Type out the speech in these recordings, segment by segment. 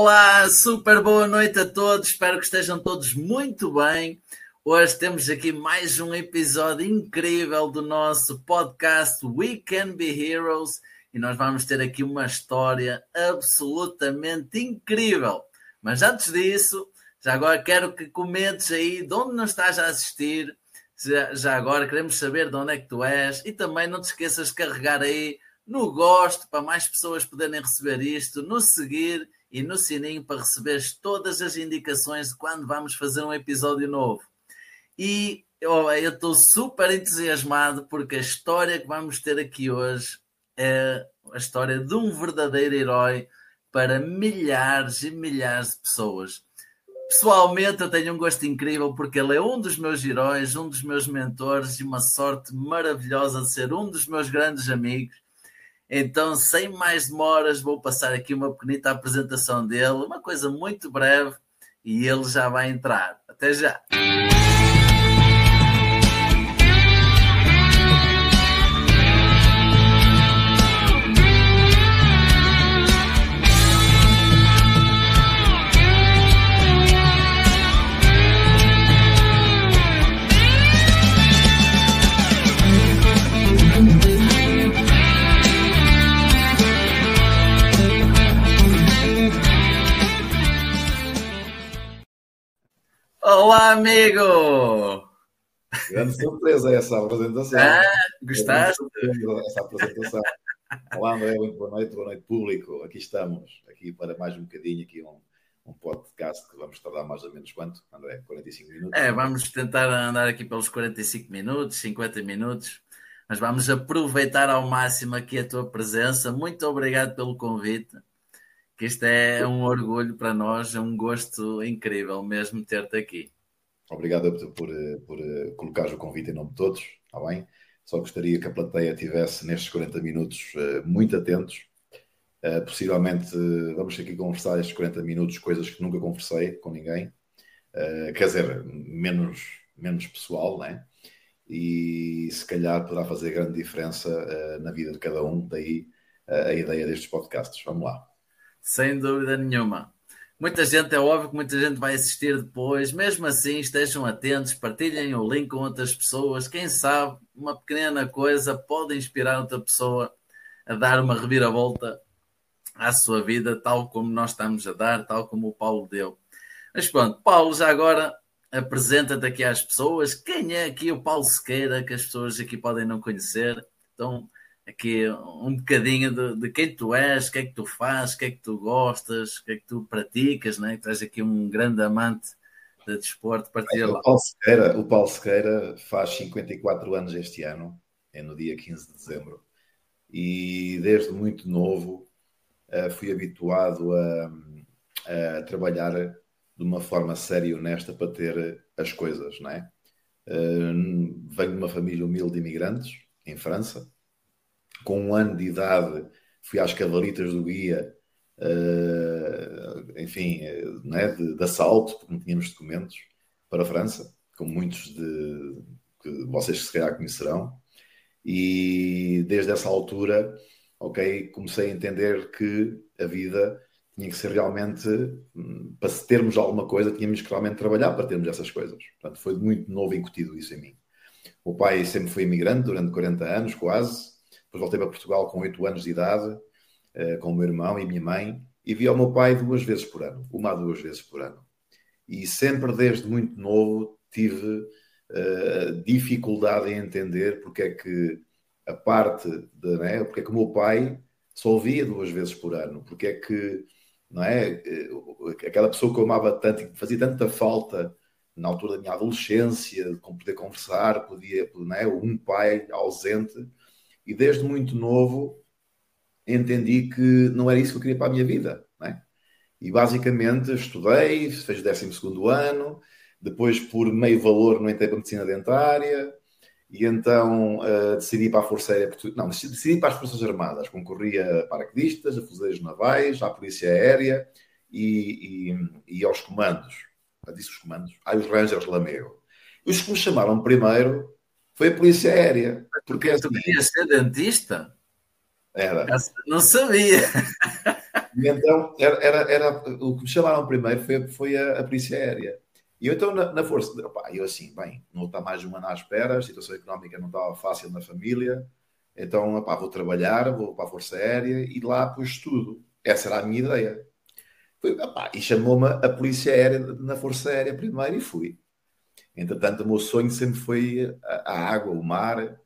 Olá, super boa noite a todos. Espero que estejam todos muito bem. Hoje temos aqui mais um episódio incrível do nosso podcast We Can Be Heroes e nós vamos ter aqui uma história absolutamente incrível. Mas antes disso, já agora quero que comentes aí de onde nos estás a assistir. Já, já agora queremos saber de onde é que tu és e também não te esqueças de carregar aí no gosto para mais pessoas poderem receber isto, no seguir e no sininho para receberes todas as indicações de quando vamos fazer um episódio novo. E eu estou super entusiasmado porque a história que vamos ter aqui hoje é a história de um verdadeiro herói para milhares e milhares de pessoas. Pessoalmente, eu tenho um gosto incrível porque ele é um dos meus heróis, um dos meus mentores e uma sorte maravilhosa de ser um dos meus grandes amigos. Então, sem mais demoras, vou passar aqui uma pequenita apresentação dele, uma coisa muito breve, e ele já vai entrar. Até já! Olá, amigo! Grande surpresa essa apresentação. Ah, gostaste? Essa apresentação. Olá, André, muito boa noite, boa noite, público. Aqui estamos, aqui para mais um bocadinho, aqui um, um podcast que vamos tardar mais ou menos quanto, André? 45 minutos? É, vamos tentar andar aqui pelos 45 minutos, 50 minutos, mas vamos aproveitar ao máximo aqui a tua presença. Muito obrigado pelo convite que isto é um orgulho para nós, é um gosto incrível mesmo ter-te aqui. Obrigado por, por, por eh, colocar o convite em nome de todos, está bem? Só gostaria que a plateia tivesse nestes 40 minutos uh, muito atentos. Possivelmente vamos aqui conversar estes 40 minutos coisas que nunca conversei com ninguém. quer dizer, menos, menos pessoal, né? E se calhar poderá fazer grande diferença na vida de cada um. Daí a ideia destes podcasts. Vamos lá sem dúvida nenhuma. Muita gente, é óbvio que muita gente vai assistir depois, mesmo assim, estejam atentos, partilhem o link com outras pessoas. Quem sabe, uma pequena coisa pode inspirar outra pessoa a dar uma reviravolta à sua vida, tal como nós estamos a dar, tal como o Paulo deu. Mas pronto, Paulo, já agora apresenta-te aqui às pessoas. Quem é aqui o Paulo Sequeira, que as pessoas aqui podem não conhecer? Então, aqui um bocadinho de, de, quem tu és, o que é que tu fazes, o que é que tu gostas, o que é que tu praticas, né? tu és aqui um grande amante de desporto, partilha lá. O Paulo, Sequeira, o Paulo Sequeira faz 54 anos este ano, é no dia 15 de dezembro, e desde muito novo uh, fui habituado a, a, trabalhar de uma forma séria e honesta para ter as coisas, não é? Uh, venho de uma família humilde de imigrantes, em França, com um ano de idade, fui às Cavalitas do Guia, uh, enfim, né, de, de, assalto, porque não tínhamos documentos, para a França, como muitos de que vocês se calhar conhecerão. E desde essa altura, ok, comecei a entender que a vida tinha que ser realmente, para termos alguma coisa, tínhamos que realmente trabalhar para termos essas coisas. Portanto, foi muito novo incutido isso em mim. O pai sempre foi imigrante durante 40 anos, quase, depois voltei para Portugal com 8 anos de idade, eh, com o meu irmão e minha mãe, e via o meu pai duas vezes por ano, uma a duas vezes por ano. E sempre desde muito novo tive uh, dificuldade em entender porque é que a parte de, né, porque é que o meu pai só via duas vezes por ano, porque é que não é, eh, aquela pessoa que eu amava tanto e que fazia tanta falta na altura da minha adolescência, com poder conversar, podia, não é, um pai ausente, e desde muito novo entendi que não era isso que eu queria para a minha vida. Né? E basicamente estudei, fiz o 12 ano, depois por meio valor não entrei para a medicina dentária, e então uh, decidi para a Força Aérea Não, decidi para as Forças Armadas. Concorria a paraquedistas, a fuzileiros navais, à Polícia Aérea e, e, e aos comandos. Disse os comandos. Ah, os Rangers Lamego. Os que me chamaram primeiro foi a Polícia Aérea. Porque tu querias ser dentista? Era. Não sabia. E então, era, era, era, o que me chamaram primeiro foi, foi a, a polícia aérea. E eu então, na, na força, opa, eu assim, bem, não está mais um ano à espera, a situação económica não estava fácil na família, então, opa, vou trabalhar, vou para a Força Aérea e lá pus tudo. Essa era a minha ideia. Fui, opa, e chamou-me a Polícia Aérea na Força Aérea primeiro e fui. Entretanto, o meu sonho sempre foi a, água, o mar,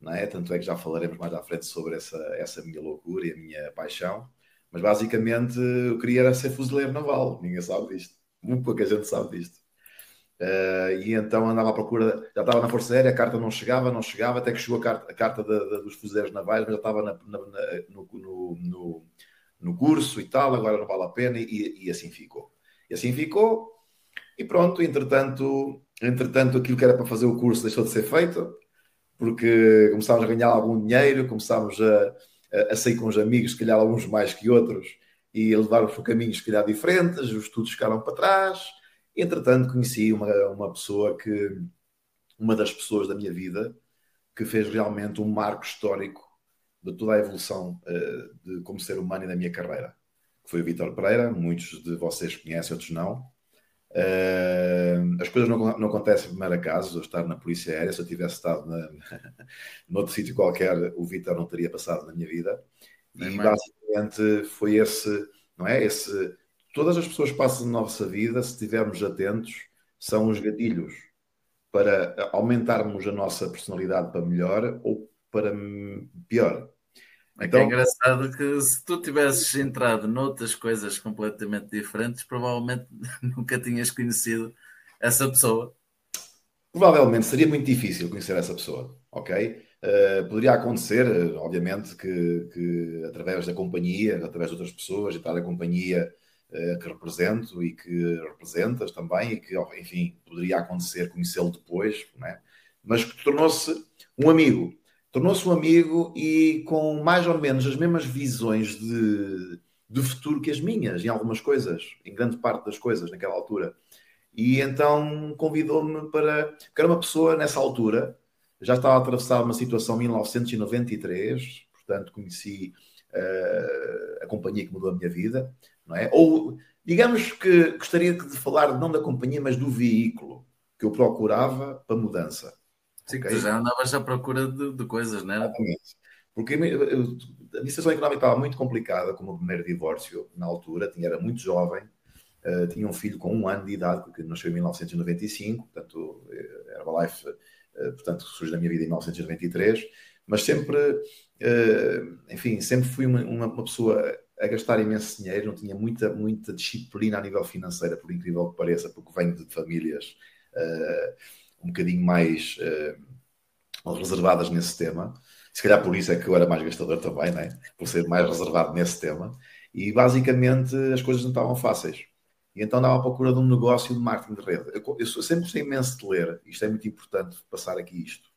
não é? Tanto é que já falaremos mais à frente sobre essa, essa minha loucura e a minha paixão. Mas basicamente eu queria era ser fuzileiro naval, ninguém sabe disto. Muito pouca gente sabe disto. Uh, e então andava à procura, já estava na Força Aérea, a carta não chegava, não chegava, até que chegou a carta, a carta de, dos fuzileiros navais, mas já estava na, na, na, no, no, no, no, curso e tal, agora não vale a pena, e, e, assim ficou. E assim ficou, e pronto, entretanto, entretanto, aquilo que era para fazer o curso deixou de ser feito, porque começámos a ganhar algum dinheiro, começámos a, a, sair com os amigos, se calhar alguns mais que outros, e a levar-os por caminhos, se calhar, diferentes, os estudos ficaram para trás Entretanto, conheci uma, uma pessoa que, uma das pessoas da minha vida, que fez realmente um marco histórico de toda a evolução uh, de como ser humano e da minha carreira. Que foi o Vitor Pereira, muitos de vocês conhecem, outros não. Uh, as coisas não, não acontecem primeiro acaso, eu estar na Polícia Aérea, se eu tivesse estado na, noutro sítio qualquer, o Vitor não teria passado na minha vida. E é basicamente foi esse, não é? Esse todas as pessoas que passam na nossa vida, se estivermos atentos, são os gatilhos para aumentarmos a nossa personalidade para melhor ou para pior. É então, é engraçado que se tu tivesses entrado noutras coisas completamente diferentes, provavelmente nunca tinhas conhecido essa pessoa. Provavelmente seria muito difícil conhecer essa pessoa, ok? Uh, poderia acontecer, obviamente, que, que, através da companhia, através de outras pessoas, e tal, a companhia eh, que represento e que representas também, e que, enfim, poderia acontecer conhecê-lo depois, né? mas que tornou-se um amigo. Tornou-se um amigo e com mais ou menos as mesmas visões de, de futuro que as minhas, em algumas coisas, em grande parte das coisas, naquela altura. E então convidou-me para. Porque era uma pessoa nessa altura, já estava a atravessar uma situação em 1993, portanto conheci uh, a companhia que mudou a minha vida não é? Ou, digamos que gostaria de falar não da companhia, mas do veículo que eu procurava para mudança. Sim, tu já andavas à procura de, de coisas, não é? Exatamente. Porque eu, a minha situação económica estava muito complicada, como o primeiro divórcio, na altura, tinha, era muito jovem, uh, tinha um filho com um ano de idade, porque nasceu em 1995, portanto, eh, Herbalife, uh, portanto, surge da minha vida em 1993, mas sempre, uh, enfim, sempre fui uma, uma pessoa a gastar imenso dinheiro, não tinha muita, muita disciplina a nível financeiro, por incrível que pareça, porque venho de famílias uh, um bocadinho mais uh, reservadas nesse tema. Se calhar por isso é que eu era mais gastador também, né? por ser mais reservado nesse tema. E basicamente as coisas não estavam fáceis. E então andava à procura de um negócio de marketing de rede. Eu, eu sempre gostei imenso de ler, isto é muito importante passar aqui isto.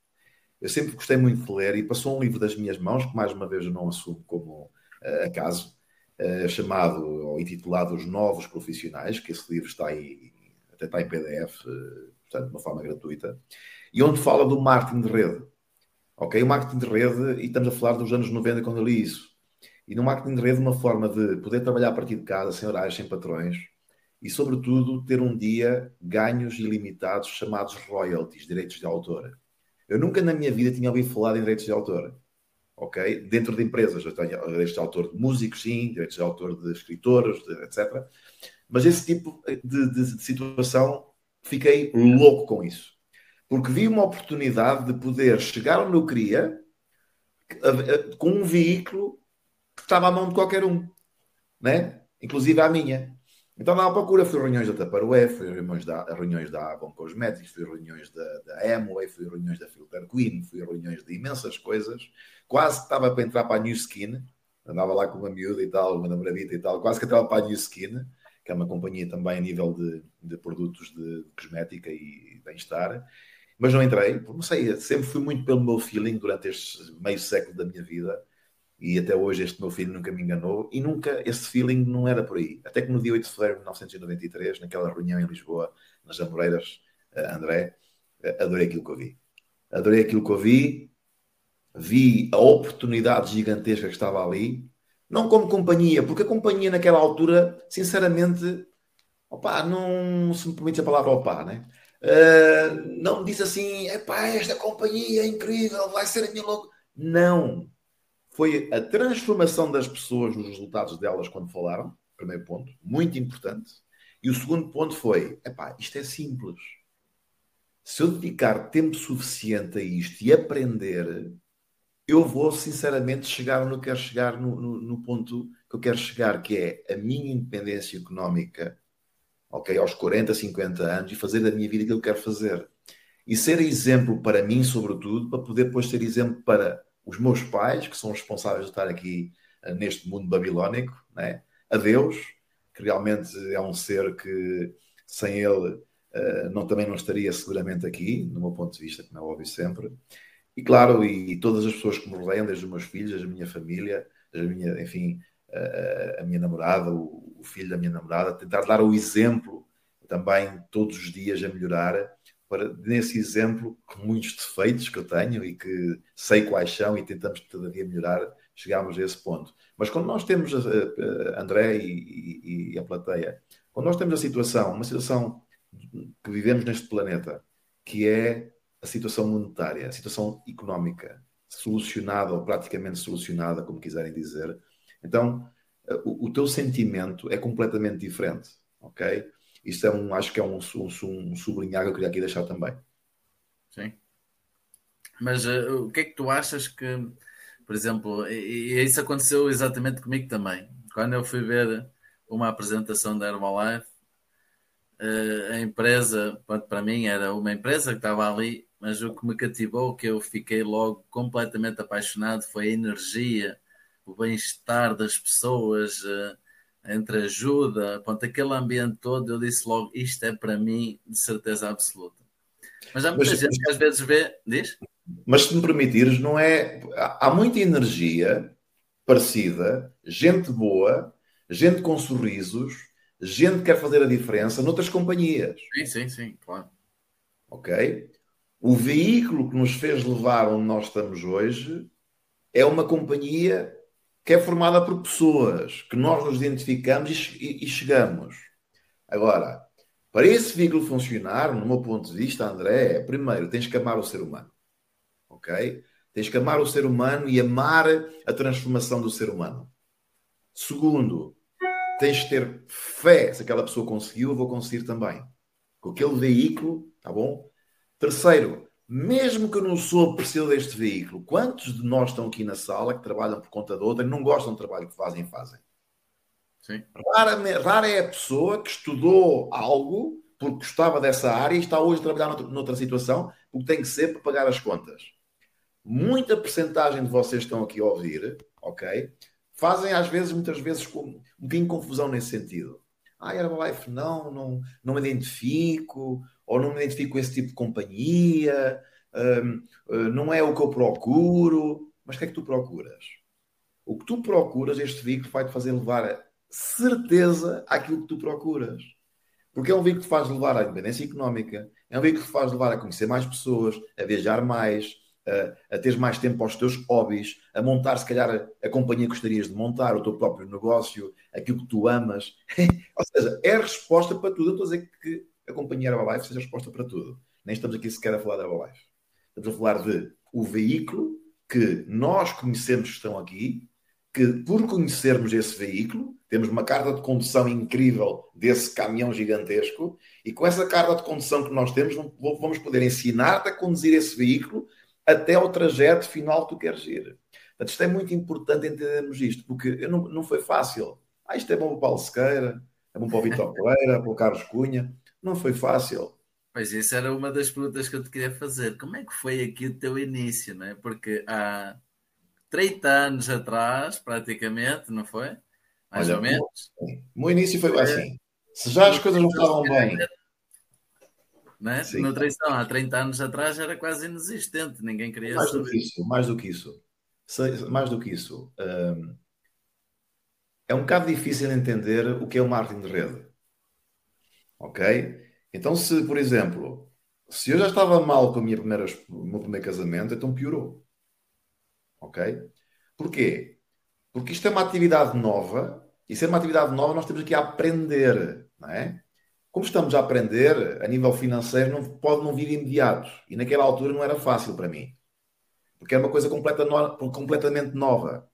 Eu sempre gostei muito de ler e passou um livro das minhas mãos, que mais uma vez eu não assumo como uh, acaso, uh, chamado ou intitulado Os Novos Profissionais, que esse livro está aí, até está em PDF, uh, portanto, de uma forma gratuita, e onde fala do marketing de rede. Ok? O marketing de rede, e estamos a falar dos anos 90 quando eu li isso. E no marketing de rede, uma forma de poder trabalhar a partir de casa, sem horários, sem patrões, e, sobretudo, ter um dia ganhos ilimitados chamados royalties, direitos de autor. Eu nunca na minha vida tinha ouvido falar em direitos de autor ok? Dentro de empresas, eu tenho direitos de autor de músicos, sim, direitos de autor de escritores, de, etc. Mas esse tipo de, de, de, situação, fiquei louco com isso. Porque vi uma oportunidade de poder chegar onde eu queria com um veículo que estava à mão de qualquer um, né? inclusive à minha. Então, na procura, fui reuniões da Tupperware, fui reuniões da, reuniões da Avon Cosmetics, fui reuniões da, da Amway, fui reuniões da Filter Queen, fui reuniões de imensas coisas. Quase que estava para entrar para a New Skin, andava lá com uma miúda e tal, uma namoradita e tal, quase que entrava para a New Skin, que é uma companhia também a nível de, de produtos de cosmética e bem-estar. Mas não entrei, não sei, sempre fui muito pelo meu feeling durante este meio século da minha vida e até hoje este meu filho nunca me enganou e nunca esse feeling não era por aí. Até que no dia 8 de fevereiro de 1993, naquela reunião em Lisboa, nas Amoreiras, uh, André, uh, adorei aquilo que eu vi. Adorei aquilo que eu vi, vi a oportunidade gigantesca que estava ali. Não como companhia, porque a companhia naquela altura, sinceramente, opa, não se me permite a palavra opa, né? Uh, não disse assim, epá, esta companhia é incrível, vai ser a minha logo. Não. Foi a transformação das pessoas nos resultados delas quando falaram, primeiro ponto, muito importante. E o segundo ponto foi, epá, isto é simples. Se eu dedicar tempo suficiente a isto e aprender, eu vou sinceramente chegar onde eu quero chegar no, no, no, ponto que eu quero chegar, que é a minha independência económica, ok, aos 40, 50 anos e fazer da minha vida aquilo que eu quero fazer. E ser exemplo para mim, sobretudo, para poder depois ser exemplo para os meus pais, que são responsáveis de estar aqui uh, neste mundo babilónico, né? a Deus, que realmente é um ser que sem ele uh, não, também não estaria seguramente aqui, no meu ponto de vista, como é óbvio sempre, e claro, e, todas as pessoas que me rodeiam, desde os meus filhos, a minha família, a minha, enfim, a, a minha namorada, o, o, filho da minha namorada, tentar dar o exemplo também todos os dias a melhorar, para nesse exemplo, com muitos defeitos que eu tenho e que sei quais são e tentamos todavia melhorar, chegarmos a esse ponto. Mas quando nós temos, a, a André e, e, e a plateia, quando nós temos a situação, uma situação que vivemos neste planeta, que é a situação monetária, a situação económica solucionada ou praticamente solucionada, como quiserem dizer, então o, o teu sentimento é completamente diferente, ok? Isto é um, acho que é um, um, um sublinhar que eu queria aqui deixar também. Sim. Mas uh, o que é que tu achas que, por exemplo, e, e, isso aconteceu exatamente comigo também. Quando eu fui ver uma apresentação da Herbalife, uh, a empresa, para mim era uma empresa que estava ali mas o que me cativou, que eu fiquei logo completamente apaixonado, foi a energia, o bem-estar das pessoas, uh, entre ajuda, pronto, aquele ambiente todo, eu disse logo, isto é para mim de certeza absoluta. Mas há muita mas, gente que às vezes vê, diz? Mas se me permitires, não é. Há muita energia parecida, gente boa, gente com sorrisos, gente que quer fazer a diferença noutras companhias. Sim, sim, sim, claro. Ok? O veículo que nos fez levar onde nós estamos hoje é uma companhia que é formada por pessoas que nós nos identificamos e, e, chegamos. Agora, para esse veículo funcionar, no meu ponto de vista, André, é, primeiro tens que amar o ser humano. Ok? Tens que amar o ser humano e amar a transformação do ser humano. Segundo, tens que ter fé. Se aquela pessoa conseguiu, eu vou conseguir também. Com aquele veículo, tá bom? Terceiro, mesmo que eu não sou apreciador deste veículo, quantos de nós estão aqui na sala que trabalham por conta de outra e não gostam do trabalho que fazem fazem? Sim. Rara, rara é a pessoa que estudou algo porque gostava dessa área e está hoje a trabalhar noutra, noutra situação porque tem que ser para pagar as contas. Muita percentagem de vocês estão aqui a ouvir, ok? Fazem às vezes, muitas vezes, um bocadinho de confusão nesse sentido. Ah, Herbalife não, não, não me identifico, ou não me identifico com esse tipo de companhia, um, hum, não é o que eu procuro. Mas o que é que tu procuras? O que tu procuras, este veículo vai-te fazer levar certeza àquilo que tu procuras. Porque é um veículo que faz levar à independência económica, é um veículo que faz levar a conhecer mais pessoas, a viajar mais, a, a ter mais tempo para os teus hobbies, a montar, se calhar, a, companhia que gostarias de montar, o teu próprio negócio, aquilo que tu amas. Ou seja, é resposta para tudo. Eu estou a dizer que a companhia Herbalife seja resposta para tudo. Nem estamos aqui sequer a falar da Herbalife. Estamos a falar de o veículo que nós conhecemos que estão aqui, que por conhecermos esse veículo, temos uma carta de condução incrível desse caminhão gigantesco, e com essa carta de condução que nós temos, vamos poder ensinar-te a conduzir esse veículo até ao trajeto final que tu queres ir. Portanto, isto é muito importante entendermos isto, porque não, não foi fácil. Ah, isto é bom para o Paulo Sequeira, é bom para o Vitor Pereira, para o Carlos Cunha. Não foi fácil. Pois isso era uma das perguntas que eu te queria fazer. Como é que foi aqui o teu início, não é? Porque há 30 anos atrás, praticamente, não foi? Mais Olha, ou menos. O meu início foi assim. Se já as coisas não estavam bem. Né? Nutrição há 30 anos atrás era quase inexistente, ninguém queria mais saber. Do que isso, mais do que isso. Mais do que isso. Um, é um bocado difícil entender o que é o marketing de rede. Ok? Então, se, por exemplo, se eu já estava mal com a minha primeira, o meu primeiro casamento, então piorou. Ok? Porquê? Porque isto é uma atividade nova, e ser uma atividade nova, nós temos aqui a aprender, não é? Como estamos a aprender, a nível financeiro, não, pode não vir imediato. E naquela altura não era fácil para mim. Porque era uma coisa completa no, completamente nova.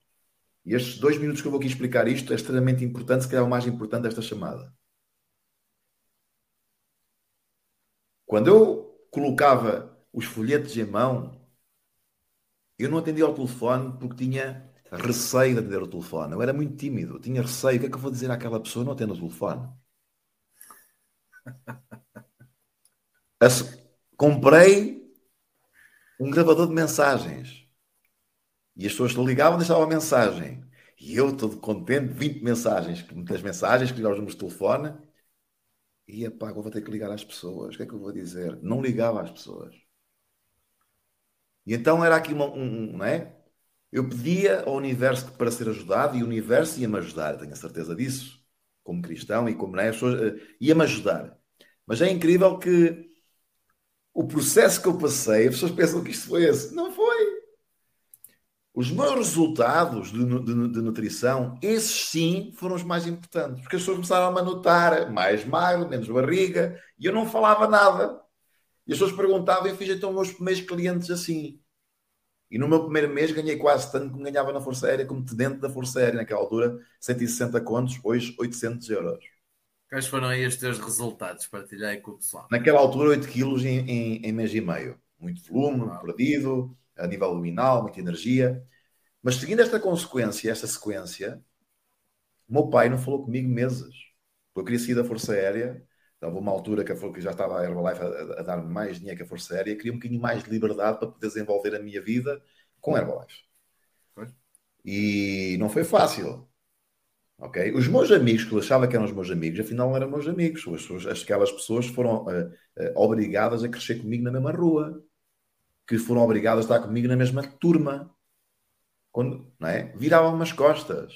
E estes dois minutos que eu vou aqui explicar isto é extremamente importante, se calhar o mais importante desta chamada. Quando eu colocava os folhetos em mão, eu não atendia ao telefone porque tinha receio de atender o telefone. Eu era muito tímido, eu tinha receio. O que é que eu vou dizer àquela pessoa? Não atendo o telefone. Comprei um gravador de mensagens. E as pessoas ligavam e deixavam a mensagem. E eu, todo contente, 20 mensagens, muitas mensagens que ligávamos no telefone. E agora vou ter que ligar às pessoas. O que é que eu vou dizer? Não ligava às pessoas. E então era aqui uma, um, não é? Eu pedia ao universo para ser ajudado e o universo ia-me ajudar, tenho a certeza disso, como cristão e como não é, eh, ia-me ajudar. Mas é incrível que o processo que eu passei, as pessoas pensam que isto foi esse. Não foi. Os meus resultados de, de, de, nutrição, esses sim foram os mais importantes, porque as pessoas começaram a notar mais magro, menos barriga, e eu não falava nada. E as pessoas perguntavam, eu fiz então meus primeiros clientes assim. E no meu primeiro mês ganhei quase tanto como ganhava na Força Aérea, como dentro da Força Aérea, naquela altura, 160 contos, hoje 800 euros. Quais foram aí os teus resultados? Partilhei com o pessoal. Naquela altura, 8 quilos em, em, em mês e meio. Muito volume, perdido, a nível luminal, muita energia. Mas seguindo esta consequência, esta sequência, o meu pai não falou comigo meses. Eu queria sair da Força Aérea. Estava uma altura que, que já estava a Herbalife a, a dar-me mais dinheiro que a Força Aérea. Queria um bocadinho mais de liberdade para poder desenvolver a minha vida com a Herbalife. E não foi fácil. Ok? Os meus amigos, que eu achava que eram os meus amigos, afinal não eram meus amigos. As, aquelas pessoas foram uh, uh, obrigadas a crescer comigo na mesma rua que foram obrigadas a estar comigo na mesma turma. Quando, não é? Viravam-me as costas.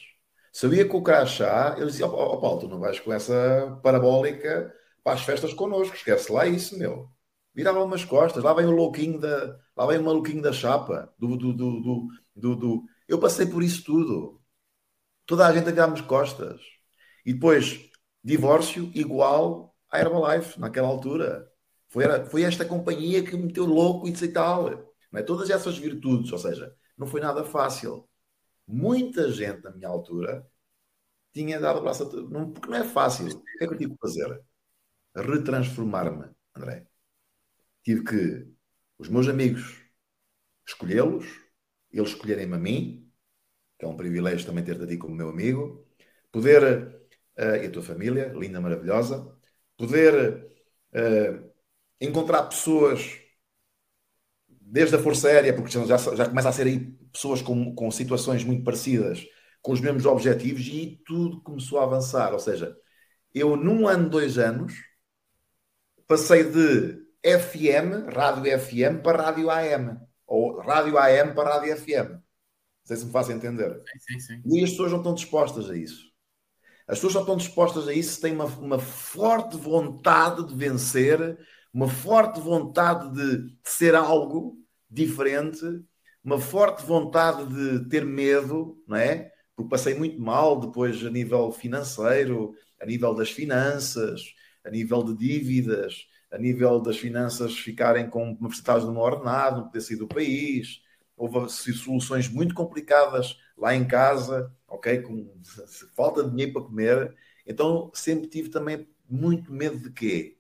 Se eu ia com o crachá, eles diziam: Ó oh, Paulo, tu não vais com essa parabólica para as festas connosco, esquece lá isso, meu. Viravam-me as costas, lá vem o louquinho da, lá vem o maluquinho da chapa, do, do, do, do, do. Eu passei por isso tudo. Toda a gente a virar-me as costas. E depois, divórcio igual à Herbalife, naquela altura. Foi, foi esta companhia que me meteu louco e tal. Não é? Todas essas virtudes, ou seja, não foi nada fácil. Muita gente na minha altura tinha dado braço a não, porque não é fácil. O que é que eu tive que fazer? Retransformar-me, André. Tive que os meus amigos escolhê-los, eles escolherem-me a mim, que é um privilégio também ter-te a ti como meu amigo, poder, uh, e a tua família, linda, maravilhosa, poder uh, encontrar pessoas desde a Força Aérea, porque já, já começa a ser aí pessoas com, com situações muito parecidas, com os mesmos objetivos, e tudo começou a avançar. Ou seja, eu num ano, dois anos, passei de FM, rádio FM, para rádio AM. Ou rádio AM para rádio FM. Não sei se me faço entender. Sim, sim, sim. E as pessoas não estão dispostas a isso. As pessoas só estão dispostas a isso se têm uma, uma forte vontade de vencer, uma forte vontade de, de ser algo diferente, uma forte vontade de ter medo, não é? Porque passei muito mal depois a nível financeiro, a nível das finanças, a nível de dívidas, a nível das finanças ficarem com uma porcentagem do meu ordenado, não poder sair do país. Houve soluções muito complicadas lá em casa, ok? Com falta de dinheiro para comer. Então sempre tive também muito medo de quê?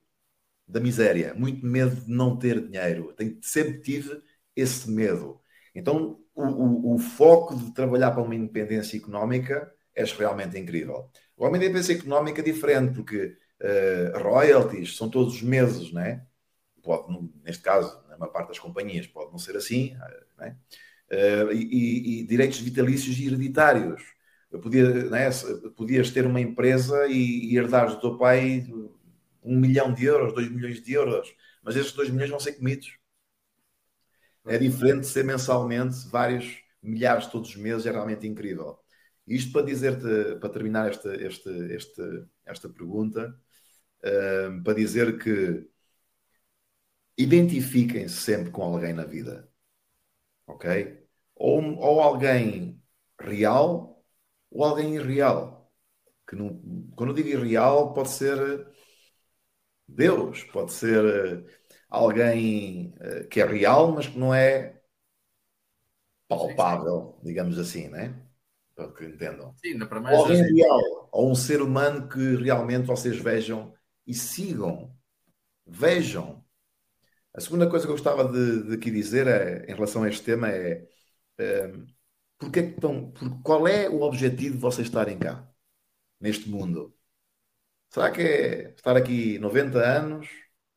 da miséria, muito medo de não ter dinheiro. Sempre tive esse medo. Então, o, o, o, foco de trabalhar para uma independência económica é realmente incrível. Uma independência económica é diferente, porque uh, royalties são todos os meses, né? Pode, neste caso, na maior parte das companhias, pode não ser assim, né? Uh, e, e, direitos vitalícios e hereditários. Podia, né, podias ter uma empresa e, e herdares do teu pai um milhão de euros, dois milhões de euros, mas esses dois milhões vão ser comidos. É diferente de ser mensalmente vários milhares todos os meses, é realmente incrível. Isto para dizer-te, para terminar esta, esta, esta, esta pergunta, uh, para dizer que identifiquem-se sempre com alguém na vida, ok? Ou, ou alguém real, ou alguém irreal. Que não, quando eu digo irreal, pode ser Deus, pode ser eh, alguém eh, que é real, mas que não é palpável, digamos assim, né? Para que entendam. Sim, para mais ou alguém real, ou um ser humano que realmente vocês vejam e sigam. Vejam. A segunda coisa que eu gostava de, de aqui dizer é, em relação a este tema é, é porque é que estão, por, qual é o objetivo de vocês estarem cá, neste mundo? Será que é estar aqui 90 anos,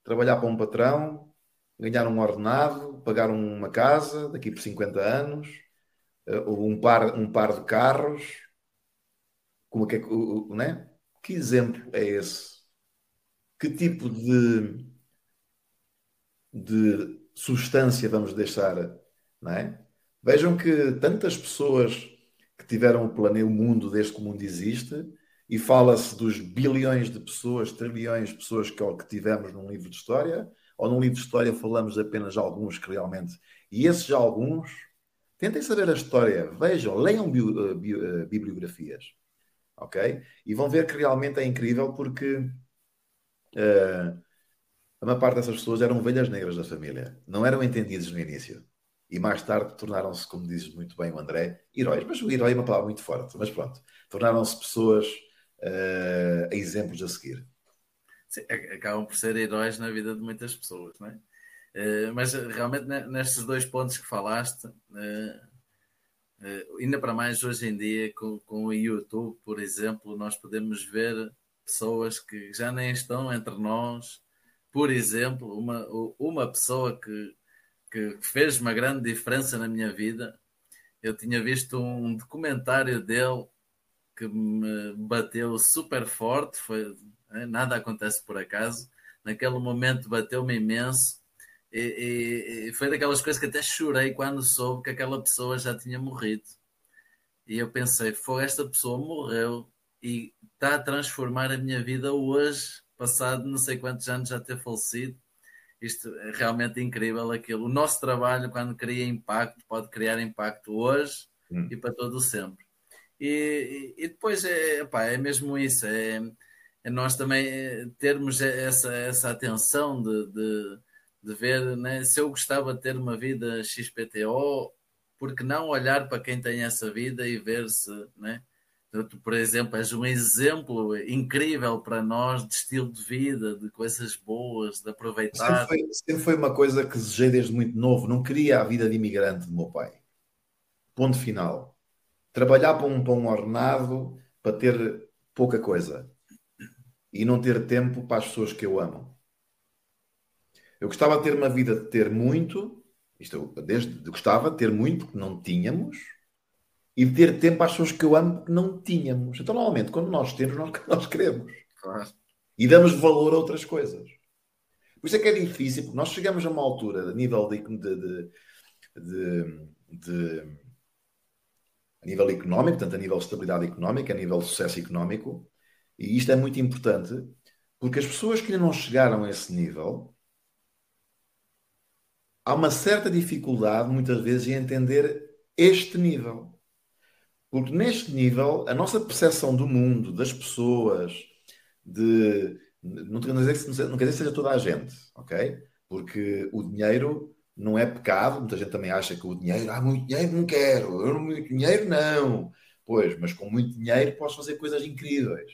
trabalhar para um patrão, ganhar um ordenado, pagar uma casa daqui por 50 anos, eh, ou um par, um par de carros? Como é que, né? que exemplo é esse? Que tipo de, de substância vamos deixar? Não é? Vejam que tantas pessoas que tiveram o planeta, o mundo desde que o mundo existe, e fala-se dos bilhões de pessoas, trilhões de pessoas que, que tivemos num livro de história, ou num livro de história falamos apenas de alguns que realmente. E esses alguns, tentem saber a história, vejam, leiam bio, eh, bio, bibliografias, ok? E vão ver que realmente é incrível porque uh, a maior parte dessas pessoas eram ovelhas negras da família, não eram entendidos no início. E mais tarde tornaram-se, como diz muito bem o André, heróis. Mas o herói é uma palavra muito forte, mas pronto. Tornaram-se pessoas uh, exemplos a seguir. Sim, acabam por ser heróis na vida de muitas pessoas, não é? Uh, mas realmente nestes dois pontos que falaste, uh, ainda para mais hoje em dia, com, com o YouTube, por exemplo, nós podemos ver pessoas que já nem estão entre nós. Por exemplo, uma, uma pessoa que, que fez uma grande diferença na minha vida. Eu tinha visto um documentário dele que me bateu super forte, foi, né, nada acontece por acaso. Naquele momento bateu-me imenso e, e, e, foi daquelas coisas que até chorei quando soube que aquela pessoa já tinha morrido. E eu pensei, foi esta pessoa morreu e está a transformar a minha vida hoje, passado não sei quantos anos já ter falecido. Isto é realmente incrível aquilo. O nosso trabalho, quando cria impacto, pode criar impacto hoje hum. e para todo o sempre. E, e depois é, pá, é mesmo isso, é, é, nós também eh, termos essa, essa atenção de, de, de ver né, se eu gostava de ter uma vida XPTO, porque não olhar para quem tem essa vida e ver se, né? Tu, por exemplo, és um exemplo incrível para nós de estilo de vida, de coisas boas, de aproveitar. Sempre foi, sempre foi uma coisa que desejei desde muito novo. Não queria a vida de imigrante do meu pai. Ponto final trabalhar para um, para um ordenado para ter pouca coisa e não ter tempo para as pessoas que eu amo. Eu gostava de ter uma vida de ter muito, isto desde gostava de ter muito porque não tínhamos, e de ter tempo as pessoas que eu amo porque não tínhamos. Então, normalmente, quando nós temos, nós, nós queremos. Claro. E damos valor a outras coisas. Por isso é que é difícil, porque nós chegamos a uma altura, a nível de, de, de, de a nível económico, tanto a nível de estabilidade económica, a nível de sucesso económico, e isto é muito importante, porque as pessoas que ainda não chegaram a esse nível, há uma certa dificuldade, muitas vezes, em entender este nível. Porque neste nível, a nossa percepção do mundo, das pessoas, de. Não quer dizer que, não quer dizer que seja toda a gente, ok? Porque o dinheiro não é pecado. Muita gente também acha que o dinheiro, ah, muito dinheiro não quero, eu não, muito dinheiro não. Pois, mas com muito dinheiro podes fazer coisas incríveis.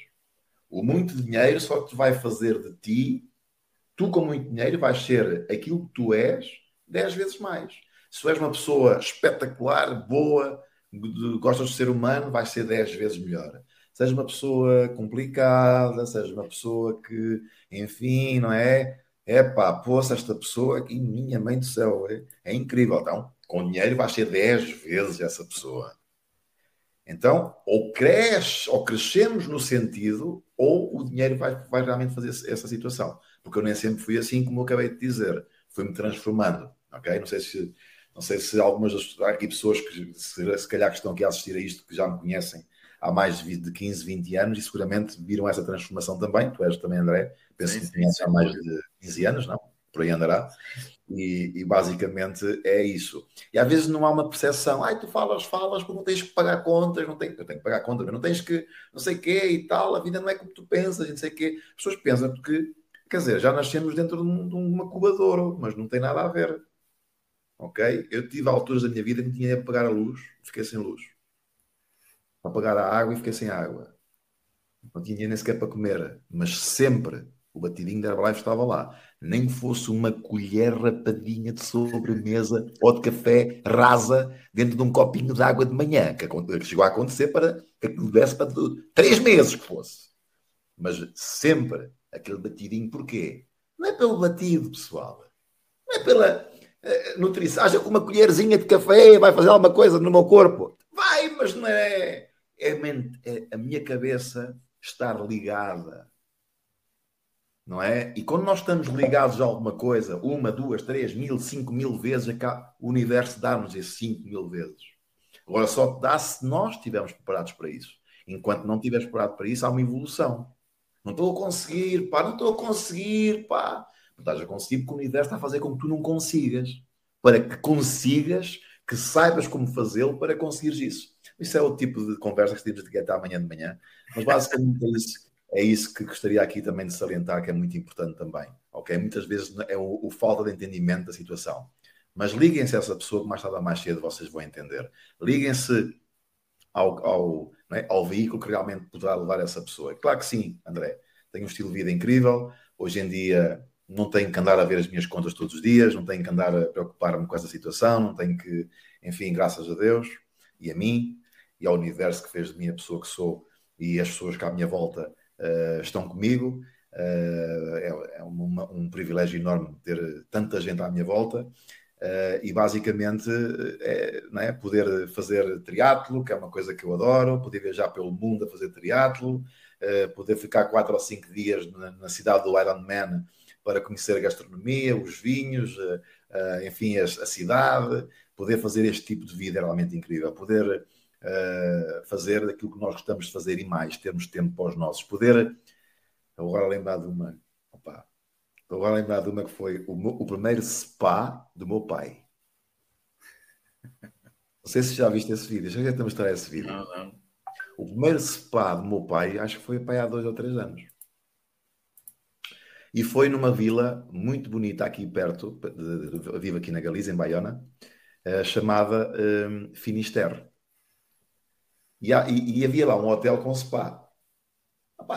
O muito dinheiro só te vai fazer de ti, tu com muito dinheiro vais ser aquilo que tu és dez vezes mais. Se tu és uma pessoa espetacular, boa, gostas de ser humano, vais ser dez vezes melhor. Seja uma pessoa complicada, seja uma pessoa que, enfim, não é? É pá, poça, esta pessoa aqui, minha mãe do céu, é, é incrível. Então, com dinheiro vai ser 10 vezes essa pessoa. Então, ou cresce, ou crescemos no sentido, ou o dinheiro vai, vai realmente fazer essa situação. Porque eu nem sempre fui assim, como eu acabei de dizer. Fui-me transformando, ok? Não sei se, não sei se algumas das há aqui pessoas que se, se calhar que estão aqui a assistir a isto, que já me conhecem há mais de 15, 20 anos e seguramente viram essa transformação também. Tu és também, André, penso sim, que conheces há mais de 15 anos, não? Por aí andará. E, e, basicamente é isso. E às vezes não há uma percepção, ai, tu falas, falas, porque não tens que pagar contas, não tenho, eu tenho que pagar contas, mas não tens que, não sei o quê e tal, a vida não é como tu pensas, não sei o quê. As pessoas pensam porque, quer dizer, já nascemos dentro de, um, de uma cubadora, mas não tem nada a ver. Ok? Eu tive alturas da minha vida que tinha que pagar a luz, fiquei sem luz. Para pagar a água e fiquei sem água. Não tinha nem sequer para comer, mas sempre o batidinho da Herbalife estava lá. Nem fosse uma colher rapadinha de sobremesa ou de café rasa dentro de um copinho de água de manhã, que chegou a acontecer para que desse para três meses que fosse. Mas sempre aquele batidinho, porquê? Não é pelo batido, pessoal. Não é pela nutrição. Acha que uma colherzinha de café vai fazer alguma coisa no meu corpo? Vai, mas não é. É, é a minha cabeça estar ligada não é? E quando nós estamos ligados a alguma coisa, uma, duas, três, mil, cinco mil vezes, o universo dá-nos esses cinco mil vezes. Agora só dá se nós estivermos preparados para isso. Enquanto não estiveres preparado para isso, há uma evolução. Não estou a conseguir, pá, não estou a conseguir, pá. Não estás a conseguir porque o universo está a fazer com que tu não consigas. Para que consigas, que saibas como fazê-lo para conseguires isso. Isso é o tipo de conversa que temos de até amanhã de manhã. Mas basicamente é isso é isso que gostaria aqui também de salientar, que é muito importante também. Ok? Muitas vezes é o, o falta de entendimento da situação. Mas liguem-se a essa pessoa que mais tarde ou mais cedo vocês vão entender. Liguem-se ao, ao, é? ao, veículo que realmente poderá levar essa pessoa. Claro que sim, André. Tenho um estilo de vida incrível. Hoje em dia não tenho que andar a ver as minhas contas todos os dias, não tenho que andar a preocupar-me com essa situação, não tenho que, enfim, graças a Deus e a mim e ao universo que fez de mim a pessoa que sou e as pessoas que à minha volta uh, estão comigo. Uh, é, é uma, um privilégio enorme ter tanta gente à minha volta. Uh, e basicamente é, é, poder fazer triatlo, que é uma coisa que eu adoro, poder viajar pelo mundo a fazer triatlo, uh, poder ficar quatro ou cinco dias na, na, cidade do Ironman para conhecer a gastronomia, os vinhos, uh, enfim, a, a, cidade, poder fazer este tipo de vida é realmente incrível, poder uh, fazer aquilo que nós gostamos de fazer e mais, termos tempo para os nossos. Poder, agora lembrar de uma, opa, agora lembrar de uma que foi o, meu, o primeiro spa do meu pai. Não sei se já viste esse vídeo, já te mostrar esse vídeo. Não, não. O primeiro spa do meu pai, acho que foi pai há dois ou três anos. E foi numa vila muito bonita aqui perto, vivo aqui na Galiza, em Baiona, uh, chamada um, Finisterre. E, e, e, havia lá um hotel com spa.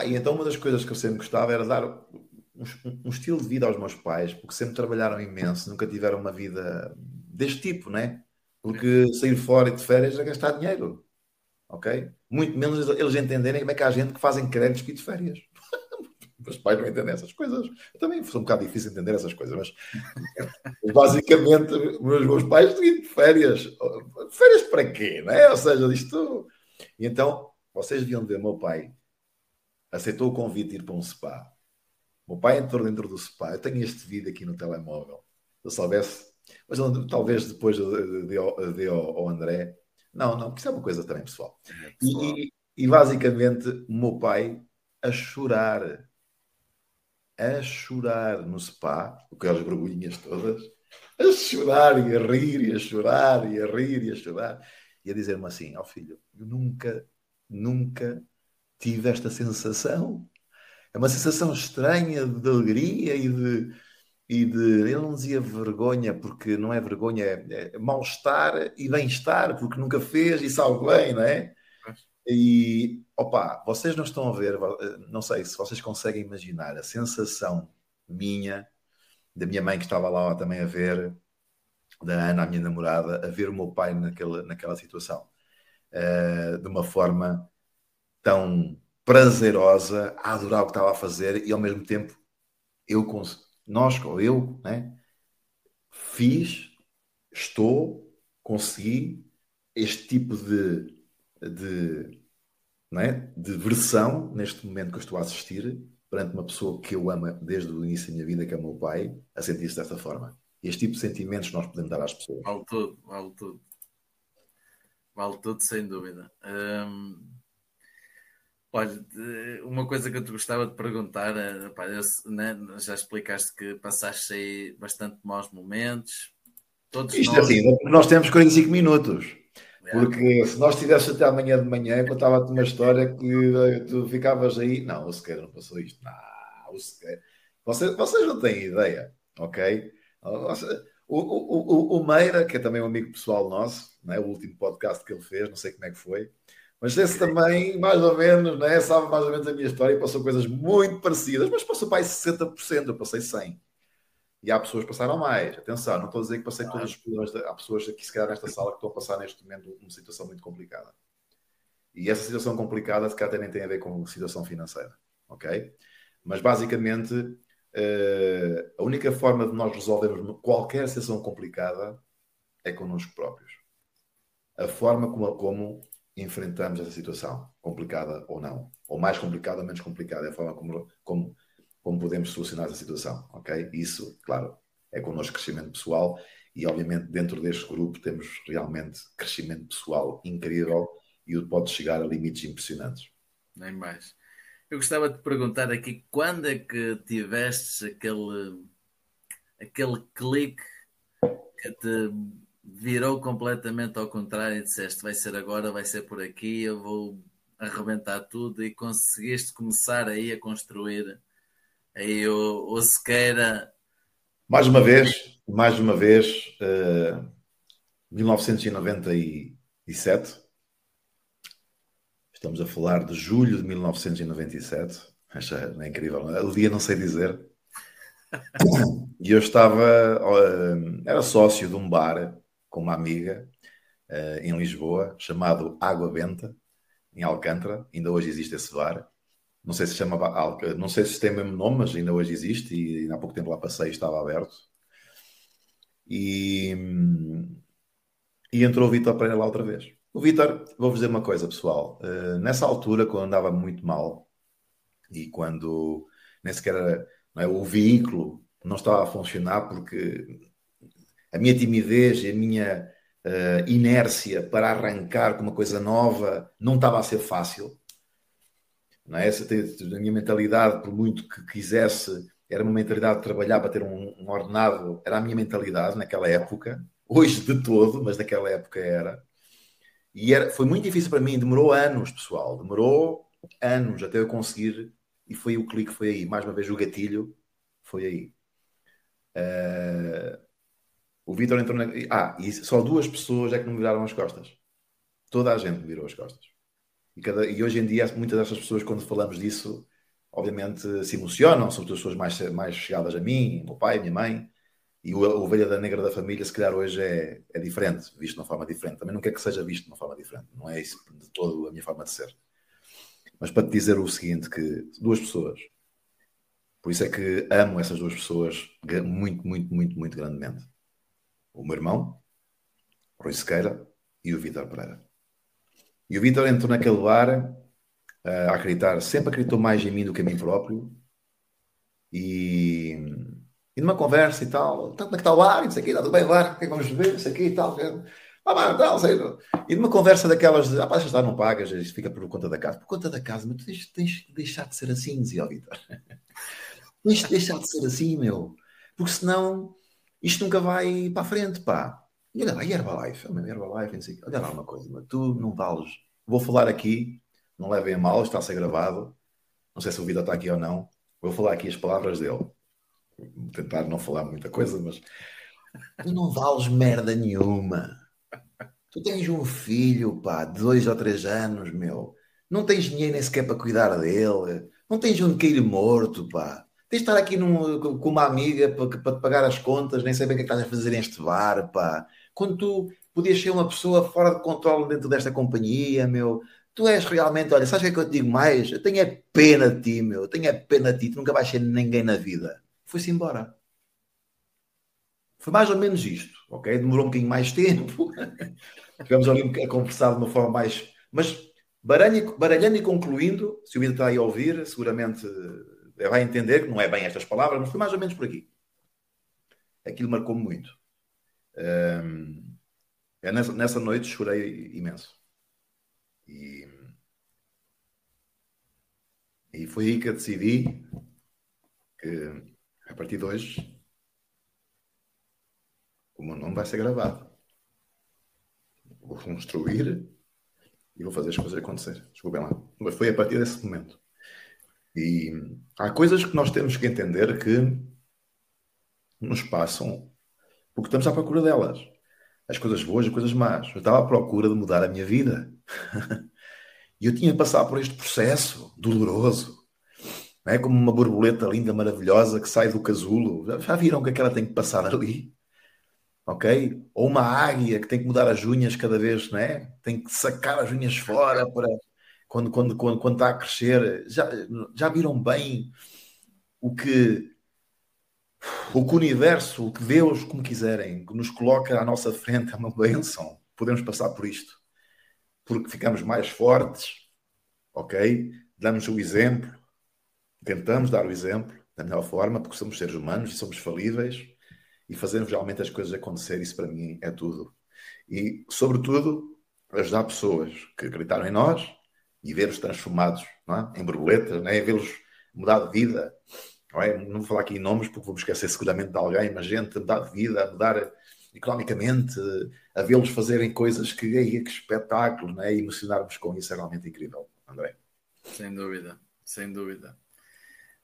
e então uma das coisas que eu sempre gostava era dar um, um, estilo de vida aos meus pais, porque sempre trabalharam imenso, nunca tiveram uma vida deste tipo, né? Porque sair fora de férias é gastar dinheiro, ok? Muito menos eles entenderem como é que há gente que fazem créditos ir de férias. Os pais não entendem essas coisas. Eu também foi um bocado difícil entender essas coisas, mas basicamente os meus pais de férias. Férias para quê? Não é? Ou seja, isto e então, vocês deviam ver, meu pai aceitou o convite de ir para um spa. Meu pai entrou dentro do spa. Eu tenho este vídeo aqui no telemóvel. Se eu soubesse, mas talvez depois de, de, de ao André. Não, não, porque isso é uma coisa também pessoal. É pessoal. E, e, basicamente, o meu pai a chorar, a chorar no spa, com aquelas borbulhinhas todas, a chorar e a rir, e a chorar, e a rir, e a chorar e a dizer-me assim: Ó oh, filho, eu nunca, nunca tive esta sensação. É uma sensação estranha de alegria e de. E de ele não dizia vergonha, porque não é vergonha, é, é mal-estar e bem-estar, porque nunca fez e sabe bem, não é? E opa, vocês não estão a ver, não sei se vocês conseguem imaginar a sensação minha, da minha mãe que estava lá também a ver, da Ana, a minha namorada, a ver o meu pai naquela, naquela situação. Uh, de uma forma tão prazerosa, a adorar o que estava a fazer e ao mesmo tempo eu, nós, ou eu, né, fiz, estou, consegui este tipo de, de, né, de versão neste momento que eu estou a assistir perante uma pessoa que eu amo desde o início da minha vida, que é o meu pai, a sentir-se desta forma este tipo de sentimentos nós podemos dar às pessoas. Vale tudo, vale tudo. Vale tudo, sem dúvida. Hum... Olha, uma coisa que eu te gostava de perguntar, pá, eu, né, já explicaste que passaste aí bastante maus momentos. Todos Isto nós... é assim, nós temos 45 minutos. Porque se nós estivéssemos até amanhã de manhã, contava-te uma história que eh, tu ficavas aí. Não, o Sequeira não passou isto. Não, o Sequeira. Vocês, vocês não têm ideia, ok? O, o, o, o Meira, que é também um amigo pessoal nosso, né? o último podcast que ele fez, não sei como é que foi, mas esse também, mais ou menos, né? sabe mais ou menos a minha história, passou coisas muito parecidas, mas passou para aí 60%, eu passei 100%. E há pessoas que passaram mais. Atenção, não estou a dizer que passei todos os problemas. Há pessoas aqui, se calhar, nesta sala que estão a passar neste momento uma situação muito complicada. E essa situação complicada, se calhar, também tem a ver com situação financeira. Ok? Mas, basicamente, uh, a única forma de nós resolvermos qualquer situação complicada é connosco próprios. A forma como, como enfrentamos essa situação, complicada ou não, ou mais complicada ou menos complicada, é a forma como, como, como podemos solucionar essa situação, ok? Isso, claro, é com o nosso crescimento pessoal e, obviamente, dentro deste grupo temos realmente crescimento pessoal incrível e pode chegar a limites impressionantes. Nem mais. Eu gostava de perguntar aqui quando é que tiveste aquele, aquele clique que te virou completamente ao contrário e disseste vai ser agora, vai ser por aqui, eu vou arrebentar tudo e conseguiste começar aí a construir aí o, o Sequeira. Mais uma vez, mais uma vez, uh, eh, 1997. Estamos a falar de julho de 1997. Acha é incrível, é? o dia não sei dizer. E eu estava, uh, era sócio de um bar com uma amiga uh, em Lisboa, chamado Água Benta, em Alcântara. Ainda hoje existe esse bar. Não sei se chama, não sei se tem o mesmo nome, mas ainda hoje existe e há pouco tempo lá passei e estava aberto. E, e entrou o Vitor Pereira lá outra vez. O Vitor, vou-vos dizer uma coisa, pessoal. Uh, nessa altura, quando andava muito mal e quando nem sequer era, é, o veículo não estava a funcionar porque a minha timidez e a minha uh, inércia para arrancar com uma coisa nova não estava a ser fácil. Não é? Essa a minha mentalidade, por muito que quisesse, era uma mentalidade de trabalhar para ter um, um ordenado, era a minha mentalidade naquela época. Hoje de todo, mas naquela época era. E era, foi muito difícil para mim, demorou anos, pessoal, demorou anos até eu conseguir, e foi o clique, foi aí, mais uma vez o gatilho, foi aí. Uh, o Vitor entrou na. Ah, e só duas pessoas é que me viraram as costas. Toda a gente me virou as costas. E, cada... e hoje em dia, muitas dessas pessoas, quando falamos disso, obviamente se emocionam, são as pessoas mais, mais chegadas a mim, meu pai, minha mãe. E o, ovelha da negra da família, se calhar hoje é, é diferente, visto de uma forma diferente. Também não quer que seja visto de uma forma diferente. Não é isso de toda a minha forma de ser. Mas para te dizer o seguinte, que duas pessoas. Por isso é que amo essas duas pessoas muito, muito, muito, muito grandemente o meu irmão, Rui Sequeira e o Vitor Pereira. E o Vitor entrou naquele bar a acreditar, sempre acreditou mais em mim do que em mim próprio. E, e numa conversa e tal, tanto que está o bar, isso aqui, está tudo bem, bar, o que é vamos beber, isso aqui e tal. Ah, e numa conversa daquelas de, ah, já não pagas, isto fica por conta da casa. Por conta da casa, mas tu tens, tens de deixar de ser assim, dizia o Vitor. tens de deixar de ser assim, meu. Porque senão isto nunca vai para a frente, pá. E olha lá, e Herbalife? Oh, Herbalife, olha lá uma coisa, mas tu não vales. Vou falar aqui, não levem a mal, está a ser gravado. Não sei se o vídeo está aqui ou não. Vou falar aqui as palavras dele. Vou tentar não falar muita coisa, mas tu não vales merda nenhuma. Tu tens um filho, pá, de dois ou três anos, meu. Não tens dinheiro nem sequer para cuidar dele. Não tens onde cair morto, pá. Tens de estar aqui num, com uma amiga para, para te pagar as contas, nem sei bem o que é que estás a fazer neste bar, pá. Quando tu podias ser uma pessoa fora de controle dentro desta companhia, meu. Tu és realmente, olha, sabes o que é que eu te digo mais? Eu tenho é pena de ti, meu. Eu tenho é pena de ti. Tu nunca vais ser ninguém na vida. Foi-se embora. Foi mais ou menos isto, ok? Demorou um bocadinho mais tempo. Tivemos ali a conversar de uma forma mais. Mas baralhando e concluindo, se o vídeo está aí a ouvir, seguramente vai entender que não é bem estas palavras, mas foi mais ou menos por aqui. Aquilo marcou-me muito. Um, é nessa, nessa, noite chorei imenso. E, E foi aí que eu decidi que a partir de hoje o meu nome vai ser gravado. Vou construir e vou fazer as coisas acontecer. Desculpem lá. Mas foi a partir desse momento. E há coisas que nós temos que entender que nos passam porque estamos à procura delas. As coisas boas e as coisas más. Eu estava à procura de mudar a minha vida. e eu tinha que passar por este processo doloroso. Não é como uma borboleta linda, maravilhosa que sai do casulo. Já viram o que é que ela tem que passar ali? Ok? Ou uma águia que tem que mudar as unhas cada vez, não é? Tem que sacar as unhas fora para quando, quando, quando, quando está a crescer. Já, já viram bem o que o que o universo, o que Deus, como quiserem, que nos coloca à nossa frente é uma bênção. Podemos passar por isto. Porque ficamos mais fortes, ok? Damos o exemplo, tentamos dar o exemplo da melhor forma, porque somos seres humanos e somos falíveis e fazemos realmente as coisas acontecer. Isso para mim é tudo. E, sobretudo, ajudar pessoas que acreditaram em nós e ver-os transformados é? em borboletas, é? vê-los mudar de vida é? não vou falar aqui em nomes porque vou esquecer seguramente de alguém, mas gente a mudar de vida, a mudar economicamente, a vê-los fazerem coisas que, aí, que espetáculo, né? e emocionarmos com isso é realmente incrível, André. Sem dúvida, sem dúvida.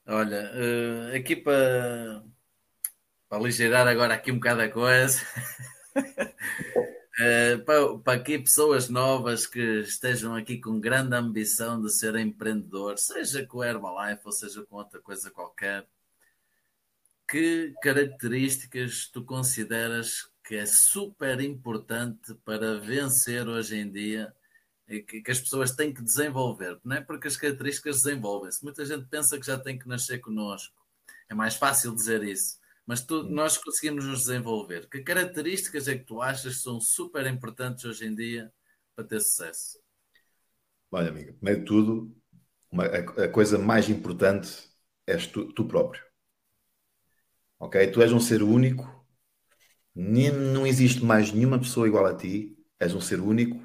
Olha, uh, aqui para, para agora aqui um bocado a coisa, para, para aqui pessoas novas que estejam aqui com grande ambição de ser empreendedor, seja com Herbalife ou seja com outra coisa qualquer, que características tu consideras que é super importante para vencer hoje em dia e que, que as pessoas têm que desenvolver? Não é porque as características desenvolvem-se. Muita gente pensa que já tem que nascer connosco. É mais fácil dizer isso mas tu, nós conseguimos nos desenvolver. Que características é que tu achas que são super importantes hoje em dia para ter sucesso? Olha, amiga, primeiro de tudo, uma, a, a, coisa mais importante és tu, tu, próprio. Ok? Tu és um ser único, nem, não existe mais nenhuma pessoa igual a ti, és um ser único,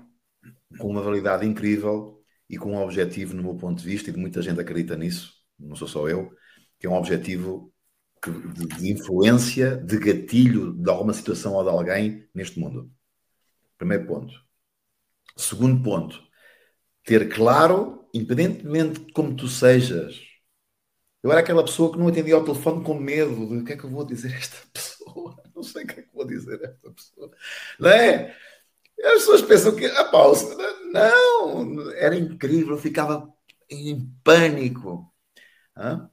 com uma validade incrível e com um objetivo, no meu ponto de vista, e de muita gente acredita nisso, não sou só eu, que é um objetivo de, influência, de gatilho de alguma situação ou de alguém neste mundo. Primeiro ponto. Segundo ponto, ter claro, independentemente de como tu sejas, eu era aquela pessoa que não atendia ao telefone com medo de o que é que eu vou dizer a esta pessoa. Não sei o que é que vou dizer a esta pessoa. Não é? As pessoas pensam que a pausa. Não, era incrível, eu ficava em pânico. Hã?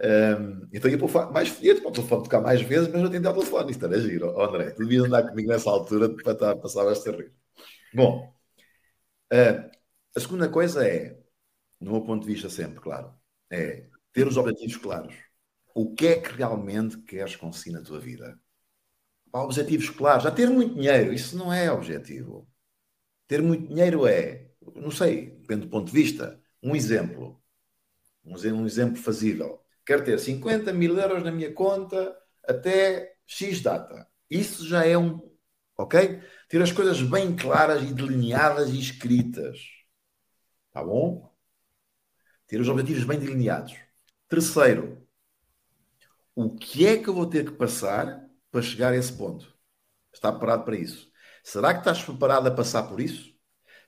Um, então ia para o mais ia para o telefone tocar mais vezes, mas não atendia ao telefone. Isto era giro. Oh, André, tu devias andar comigo nessa altura para estar, passar a rir. Bom, uh, a segunda coisa é, no meu ponto de vista, sempre, claro, é ter os objetivos claros. O que é que realmente queres conseguir na tua vida? Para objetivos claros. Já ter muito dinheiro, isso não é objetivo. Ter muito dinheiro é, não sei, depende do ponto de vista. Um exemplo, um exemplo fazível quero ter 50 mil euros na minha conta até X data. Isso já é um. Ok? Ter as coisas bem claras e delineadas e escritas. Tá bom? Ter os objetivos bem delineados. Terceiro, o que é que eu vou ter que passar para chegar a esse ponto? Está preparado para isso? Será que estás preparado a passar por isso?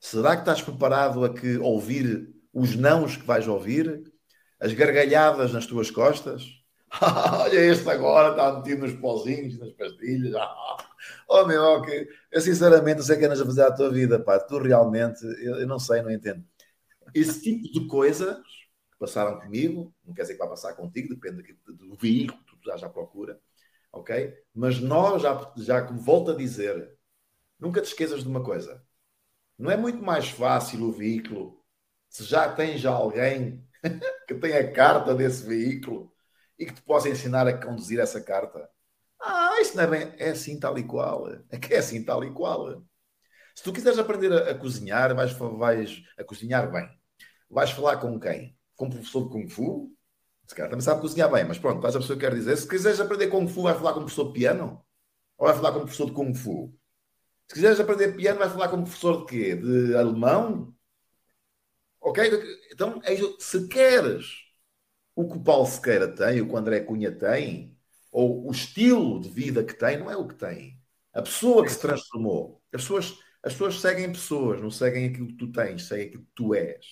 Será que estás preparado a que ouvir os nãos que vais ouvir? As gargalhadas nas tuas costas. Olha, este agora está metido nos pozinhos, nas pastilhas. oh meu, que eu sinceramente não sei o que andas a fazer à tua vida, pá. Tu realmente, eu, eu, não sei, não entendo. Esse tipo de coisas passaram comigo, não quer dizer que vai passar contigo, depende do veículo que tu estás à procura, ok? Mas nós, já, já como volto a dizer, nunca te esqueças de uma coisa. Não é muito mais fácil o veículo se já tens alguém que tem a carta desse veículo e que te possa ensinar a conduzir essa carta. Ah, isso não é bem. É assim tal e qual. É que é assim tal e qual. Se tu quiseres aprender a, a cozinhar, vais, vais a cozinhar bem. Vais falar com quem? Com um professor de Kung Fu? Esse cara também sabe cozinhar bem, mas pronto, estás a pessoa que quer dizer. Se quiseres aprender Kung Fu, vais falar com um professor de piano? Ou vais falar com um professor de Kung Fu? Se quiseres aprender piano, vais falar com um professor de quê? De alemão? Ok? Então, é se queres o que o Paulo Sequeira tem, o que o André Cunha tem, ou o estilo de vida que tem, não é o que tem. A pessoa que se transformou. As pessoas, as pessoas seguem pessoas, não seguem aquilo que tu tens, seguem aquilo que tu és.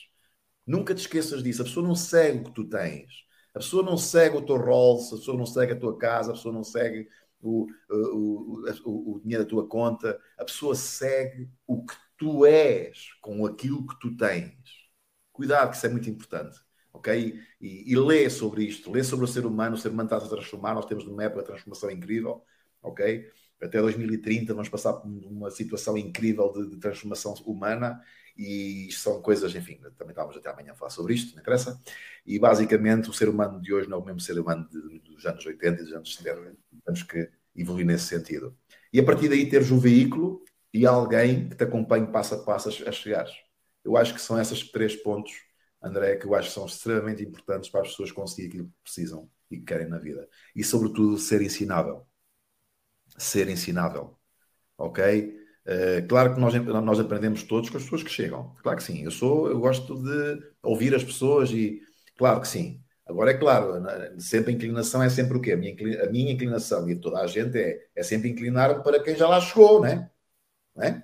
Nunca te esqueças disso. A pessoa não segue o que tu tens. A pessoa não segue o teu Rolls, a pessoa não segue a tua casa, a pessoa não segue o, o, o, o dinheiro da tua conta. A pessoa segue o que tu és com aquilo que tu tens. Cuidado, que isso é muito importante. Ok? E, e lê sobre isto, lê sobre o ser humano. O ser humano está a se transformar. Nós temos uma época de transformação incrível. Ok? até 2030 vamos passar por uma situação incrível de, de transformação humana e são coisas, enfim, também estávamos até amanhã a falar sobre isto, não interessa. E basicamente o ser humano de hoje não é o mesmo ser humano de, dos anos 80 e dos anos 70. Temos que evoluir nesse sentido. E a partir daí teres um veículo e alguém que te acompanhe passo a passo a chegares. Eu acho que são esses três pontos, André, que eu acho que são extremamente importantes para as pessoas conseguirem aquilo que precisam e que querem na vida. E, sobretudo, ser ensinável ser ensinável. Ok? Uh, claro que nós, nós aprendemos todos com as pessoas que chegam. Claro que sim. Eu sou, eu gosto de ouvir as pessoas e claro que sim. Agora é claro, sempre a inclinação é sempre o quê? A minha, a minha inclinação e toda a gente é, é sempre inclinar para quem já lá chegou, né? não é?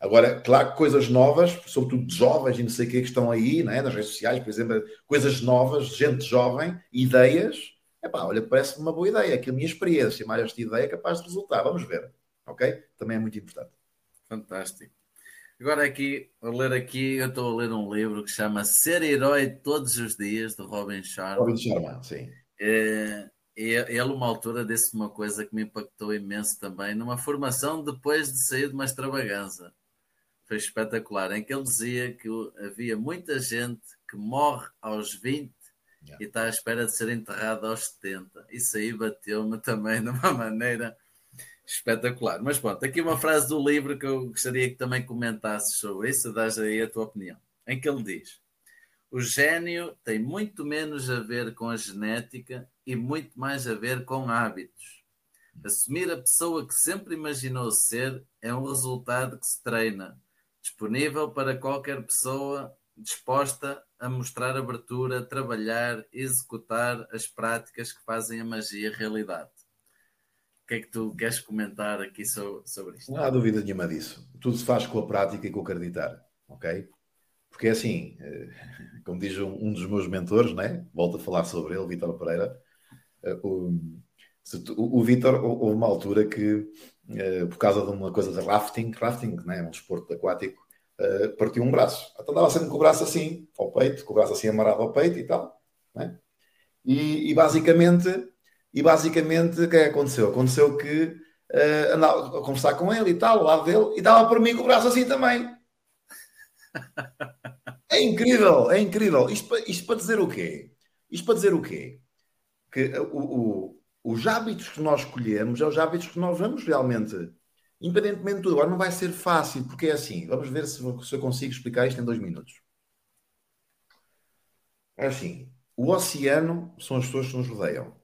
Agora, claro que coisas novas, sobretudo de jovens e não sei o que, que estão aí, né? nas redes sociais, por exemplo, coisas novas, gente jovem, ideias, Epá, olha, parece uma boa ideia, que a minha experiência mais esta ideia é capaz de resultar. Vamos ver. Ok? Também é muito importante. Fantástico. Agora aqui, a ler aqui, eu estou a ler um livro que chama Ser Herói Todos os Dias, de Robin Sharma. Robin Sharma, sim. É, ele, uma altura, disse uma coisa que me impactou imenso também, numa formação depois de sair de uma extravaganza. Foi espetacular, em que ele dizia que havia muita gente que morre aos 20 Yeah. E está à espera de ser enterrado aos 70. Isso aí bateu-me também de uma maneira espetacular. Mas pronto, aqui uma frase do livro que eu gostaria que também comentasses sobre isso, dás aí a tua opinião. Em que ele diz: O gênio tem muito menos a ver com a genética e muito mais a ver com hábitos. Assumir a pessoa que sempre imaginou ser é um resultado que se treina, disponível para qualquer pessoa disposta a mostrar abertura, trabalhar, executar as práticas que fazem a magia realidade. O que é que tu queres comentar aqui sobre isto? Não há dúvida nenhuma disso. Tudo se faz com a prática e com o acreditar, ok? Porque é assim, eh, como diz um dos meus mentores, né? volto a falar sobre ele, Vítor Pereira, eh, o, Vítor, houve uma altura que, eh, por causa de uma coisa de rafting, rafting, né? um desporto aquático, uh, partiu um braço. Então andava sempre com o braço assim, ao peito, com o braço assim amarrado ao peito e tal. Né? E, e, basicamente, e basicamente, o que é aconteceu? Aconteceu que uh, andava a conversar com ele e tal, ao lado dele, e dava para mim com o braço assim também. É incrível, é incrível. Isto isto para dizer o quê? Isto para dizer o quê? Que o, os hábitos que nós escolhemos é os hábitos que nós vamos realmente Independentemente de tudo, agora não vai ser fácil, porque é assim. Vamos ver se, se eu consigo explicar isto em dois minutos. É assim: o oceano são as pessoas que nos rodeiam.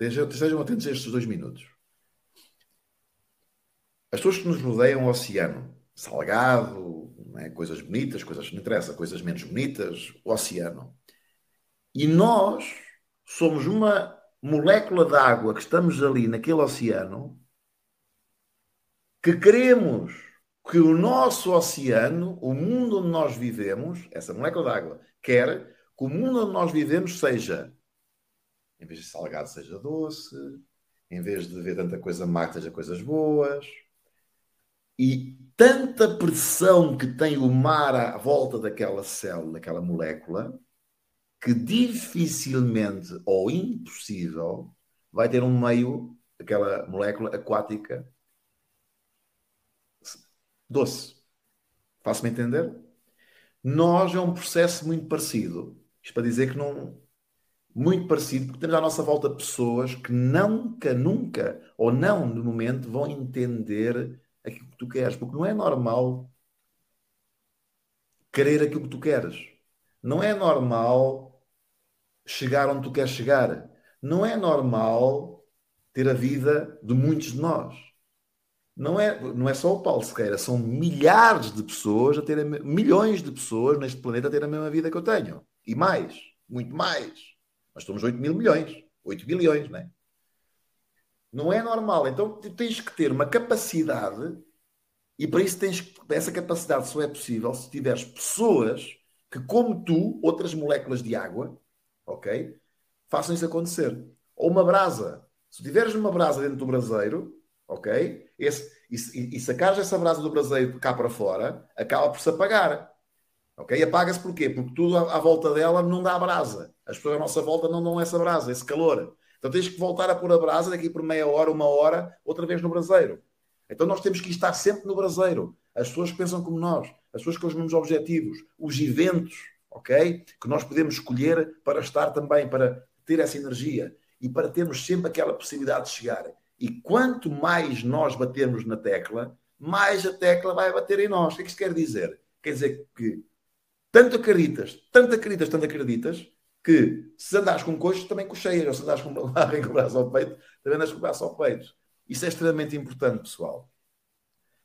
Estejam atentos a estes dois minutos. As pessoas que nos rodeiam o oceano, salgado, é? coisas bonitas, coisas que não interessa, coisas menos bonitas, o oceano. E nós somos uma molécula de água que estamos ali naquele oceano que queremos que o nosso oceano, o mundo onde nós vivemos, essa molécula d'água, quer que o mundo onde nós vivemos seja, em vez de salgado, seja doce, em vez de ver tanta coisa má, seja coisas boas. E tanta pressão que tem o mar à volta daquela célula, daquela molécula, que dificilmente ou impossível vai ter um meio, aquela molécula aquática, doce. Faço-me entender? Nós é um processo muito parecido. Isto para dizer que não. Muito parecido, porque temos à nossa volta pessoas que nunca, nunca, ou não no momento, vão entender aquilo que tu queres. Porque não é normal querer aquilo que tu queres. Não é normal chegar onde tu queres chegar. Não é normal ter a vida de muitos de nós. não é, não é só o Paulo Sequeira, são milhares de pessoas a milhões de pessoas neste planeta a ter a mesma vida que eu tenho. E mais, muito mais. Nós somos 8 mil milhões, 8 bilhões, não é? Não é normal. Então tens que ter uma capacidade, e para isso tens essa capacidade só é possível se tiveres pessoas que, como tu, outras moléculas de água, ok? Façam isso acontecer. Ou uma brasa. Se tiveres uma brasa dentro do braseiro, ok? Esse, e, e sacares essa brasa do braseiro cá para fora, acaba por se apagar. Ok? Apaga-se porquê? Porque tudo à, à, volta dela não dá brasa. As pessoas à nossa volta não dão essa brasa, esse calor. Então tens que voltar a pôr a brasa daqui por meia hora, uma hora, outra vez no braseiro. Então nós temos que estar sempre no braseiro. As pessoas pensam como nós, as pessoas com os mesmos objetivos, os eventos, ok? Que nós podemos escolher para estar também, para ter essa energia e para termos sempre aquela possibilidade de chegar. E quanto mais nós batermos na tecla, mais a tecla vai bater em nós. O que é que isto quer dizer? Quer dizer que tanto acreditas, tanto acreditas, tanto acreditas, que se andares com coxos, também cocheias, ou se andares com barra com o braço ao peito, também andas com o braço ao peito. Isso é extremamente importante, pessoal.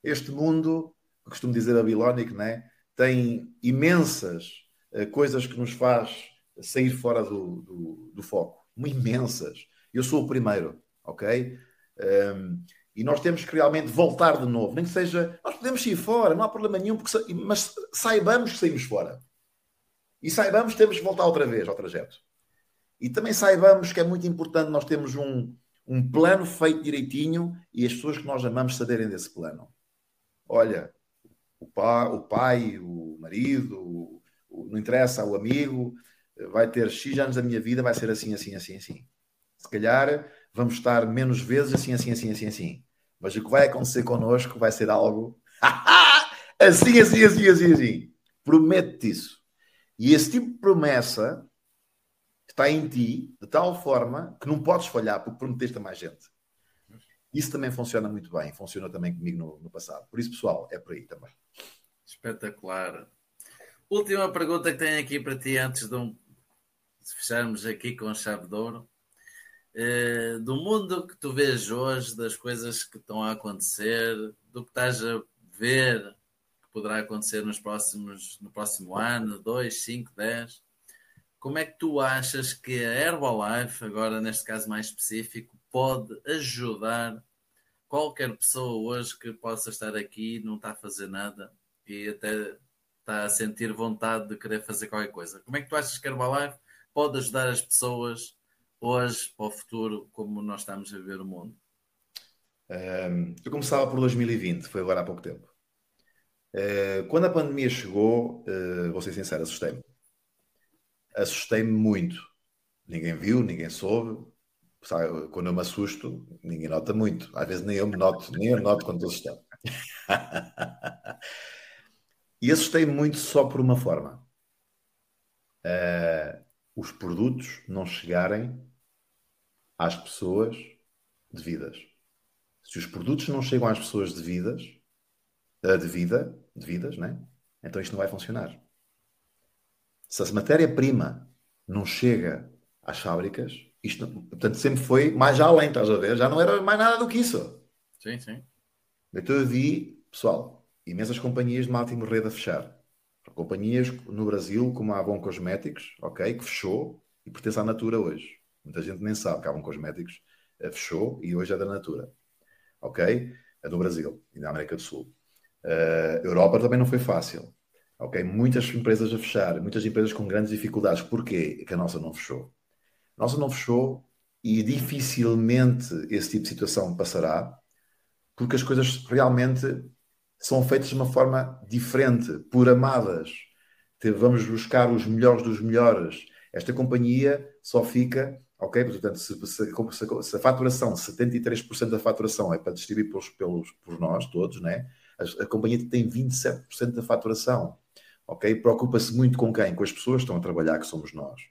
Este mundo, costumo dizer a Bilonic, né, tem imensas uh, coisas que nos faz sair fora do, do, do foco. Imensas. Eu sou o primeiro, ok? Um, e nós temos que realmente voltar de novo, nem que seja. Nós podemos sair fora, não há problema nenhum, porque, mas saibamos que saímos fora. E saibamos que temos que voltar outra vez ao trajeto. E também saibamos que é muito importante nós termos um, um plano feito direitinho e as pessoas que nós amamos saberem desse plano. Olha, o pai, o, pai, o marido, o, o, não interessa, o amigo, vai ter X anos da minha vida, vai ser assim, assim, assim, assim. Se calhar vamos estar menos vezes assim, assim, assim, assim, assim. Mas o que vai acontecer connosco vai ser algo assim, assim, assim, assim, assim. Prometo-te isso. E esse tipo de promessa está em ti de tal forma que não podes falhar porque prometeste a mais gente. Isso também funciona muito bem. Funcionou também comigo no, no passado. Por isso, pessoal, é por aí também. Espetacular. Última pergunta que tenho aqui para ti antes de, um, fecharmos aqui com a chave de ouro. Eh, do mundo que tu vês hoje, das coisas que estão a acontecer, do que estás a ver que poderá acontecer nos próximos, no próximo ano, 2, 5, 10, como é que tu achas que a Herbalife, agora neste caso mais específico, pode ajudar qualquer pessoa hoje que possa estar aqui, não está a fazer nada e até está a sentir vontade de querer fazer qualquer coisa? Como é que tu achas que a Herbalife pode ajudar as pessoas hoje para o futuro, como nós estamos a ver o mundo? Um, eu começava por 2020, foi agora há pouco tempo. Uh, quando a pandemia chegou, uh, vou ser sincero, assustei-me. Assustei-me muito. Ninguém viu, ninguém soube. Sabe, quando eu me assusto, ninguém nota muito. Às vezes nem eu me noto, nem eu noto quando estou assustado. e assustei-me muito só por uma forma. Uh, os produtos não chegarem às pessoas devidas. Se os produtos não chegam às pessoas devidas, a devida, devidas, né? então isto não vai funcionar. Se a matéria-prima não chega às fábricas, isto, portanto, sempre foi mais além, estás a ver? Já não era mais nada do que isso. Sim, sim. Então eu vi, pessoal, imensas companhias de marketing rede a fechar. Companhias no Brasil, como a Avon Cosméticos, ok, que fechou e pertence à Natura hoje. Muita gente nem sabe que Avon Cosméticos uh, fechou e hoje é da Natura. Ok? É do Brasil e da América do Sul. Uh, Europa também não foi fácil. Ok? Muitas empresas a fechar, muitas empresas com grandes dificuldades. Porquê que a nossa não fechou? Nossa não fechou e dificilmente esse tipo de situação passará, porque as coisas realmente são feitas de uma forma diferente, por amadas. Vamos buscar os melhores dos melhores. Esta companhia só fica Ok? Portanto, se, se, se a faturação, 73% da faturação é para distribuir pelos, pelos, por nós todos, né? a, a companhia tem 27% da faturação. Ok? Preocupa-se muito com quem? Com as pessoas que estão a trabalhar, que somos nós.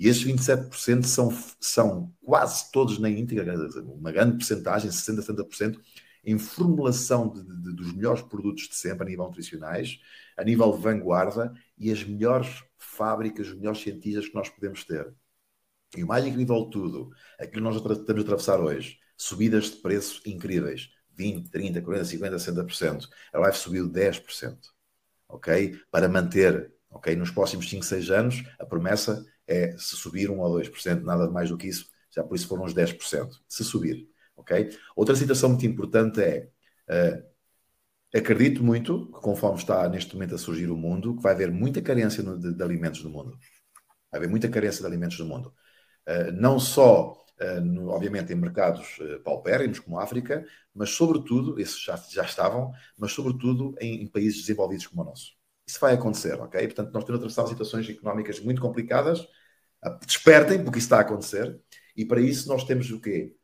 E esses 27% são, são quase todos na íntegra, uma grande porcentagem, 60%, 70%, em formulação de, de, dos melhores produtos de sempre a nível nutricionais, a nível de vanguarda e as melhores fábricas, os melhores cientistas que nós podemos ter. E o mais incrível de tudo, aquilo que nós estamos a atravessar hoje, subidas de preços incríveis, 20, 30, 40, 50, 60%. A Herbalife subiu 10%. Ok? Para manter, ok? Nos próximos 5, 6 anos, a promessa é se subir 1 ou 2%, nada mais do que isso, já por isso foram uns 10%. Se subir. Ok? Outra situação muito importante é. Uh, acredito muito que, conforme está neste momento a surgir o mundo, que vai haver muita carência de, de alimentos no mundo. Vai haver muita carência de alimentos no mundo. Uh, não só, uh, no, obviamente, em mercados uh, paupérrimos como a África, mas sobretudo, esses já, já estavam, mas sobretudo em, em, países desenvolvidos como o nosso. Isso vai acontecer, ok? Portanto, nós temos atravessado situações económicas muito complicadas. Despertem, porque isso está a acontecer. E para isso nós temos o quê?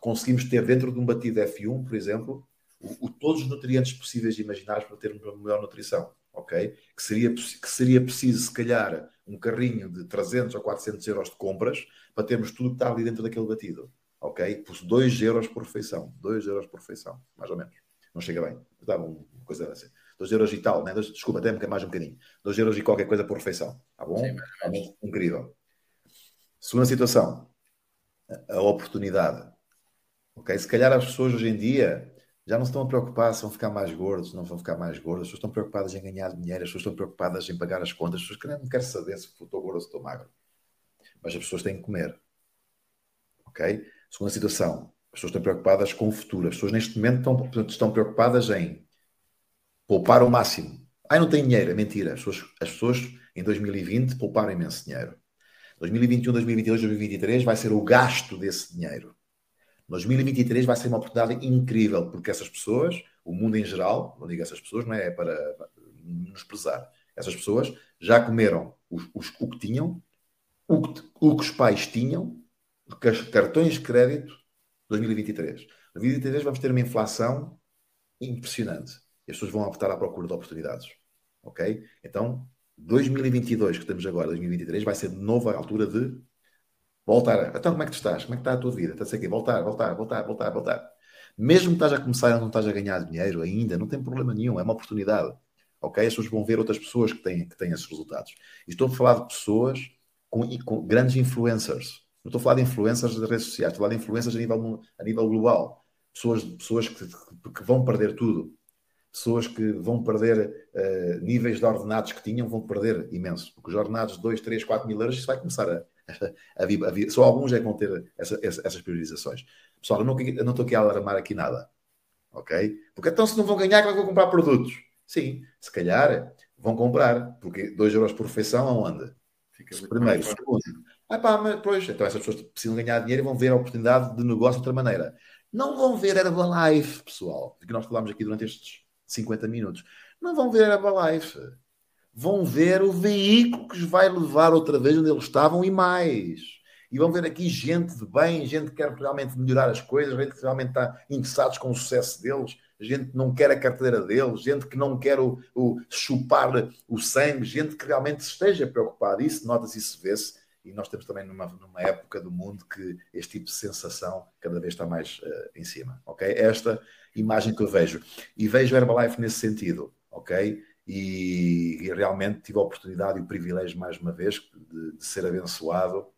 conseguimos ter dentro de um batido F1, por exemplo, o, o, todos os nutrientes possíveis e imaginários para termos uma melhor nutrição, ok? Que seria, que seria preciso, se calhar, um carrinho de 300 ou 400 euros de compras para termos tudo que está ali dentro daquele batido, ok? Por 2 euros por refeição, 2 euros por refeição, mais ou menos. Não chega bem, dá uma coisa assim. 2 euros e tal, né? desculpa, até mais um bocadinho. 2 euros e qualquer coisa por refeição, tá bom? Sim, Incrível. Segunda situação, a oportunidade. Ok? Se calhar as pessoas hoje em dia já não se estão a preocupar se vão ficar mais gordos, não vão ficar mais gordos, as pessoas estão preocupadas em ganhar dinheiro, as pessoas estão preocupadas em pagar as contas, as pessoas não querem saber se estou gordo ou se estou magro. Mas as pessoas têm que comer. Ok? Segunda situação, as pessoas estão preocupadas com o futuro. As pessoas neste momento estão, estão preocupadas em poupar o máximo. Ai, não tem dinheiro, é mentira. As pessoas, as pessoas em 2020 pouparam imenso dinheiro. 2021, 2022, 2023 vai ser o gasto desse dinheiro. 2023 vai ser uma oportunidade incrível, porque essas pessoas, o mundo em geral, não digo essas pessoas, não é, é para nos pesar, essas pessoas já comeram os, os, o que tinham, o que, o que os pais tinham, cartões de crédito 2023. 2023 vamos ter uma inflação impressionante. As pessoas vão optar à procura de oportunidades. Ok? Então, 2022, que estamos agora, 2023, vai ser de novo a altura de Voltar. Então, como é que tu estás? Como é que está a tua vida? Estás aqui? Voltar, voltar, voltar, voltar, voltar. Mesmo que estás a começar e não estás a ganhar dinheiro ainda, não tem problema nenhum, é uma oportunidade. Ok? As pessoas vão ver outras pessoas que têm, que têm esses resultados. E estou a falar de pessoas com, com grandes influencers. Não estou a falar de influencers das redes sociais, estou a falar de influencers a nível, a nível global. Pessoas, pessoas que, que vão perder tudo. Pessoas que vão perder uh, níveis de ordenados que tinham, vão perder imenso. Porque os ordenados de 2, 3, 4 mil euros, isso vai começar a, a, a, só alguns é que vão ter essa, essa, essas priorizações. Pessoal, eu não, eu não estou aqui a alarmar aqui nada. Ok? Porque então se não vão ganhar, como é que vão comprar produtos? Sim, se calhar vão comprar, porque 2 euros por refeição aonde? Fica Primeiro, segundo. Ah pá, mas pois, então essas pessoas precisam ganhar dinheiro e vão ver a oportunidade de negócio de outra maneira. Não vão ver Herbalife, pessoal, que nós falámos aqui durante estes 50 minutos. Não vão ver Herbalife vão ver o veículo que os vai levar outra vez onde eles estavam e mais. E vão ver aqui gente de bem, gente que quer realmente melhorar as coisas, gente que realmente está interessados com o sucesso deles, gente que não quer a carteira deles, gente que não quer o, o chupar o sangue, gente que realmente esteja preocupada. Isso nota-se, isso vê-se. E nós temos também numa, numa época do mundo que este tipo de sensação cada vez está mais uh, em cima. Ok? Esta imagem que eu vejo. E vejo Herbalife nesse sentido. Ok? e, e, realmente tive a oportunidade e o privilégio, mais uma vez, de, de ser abençoado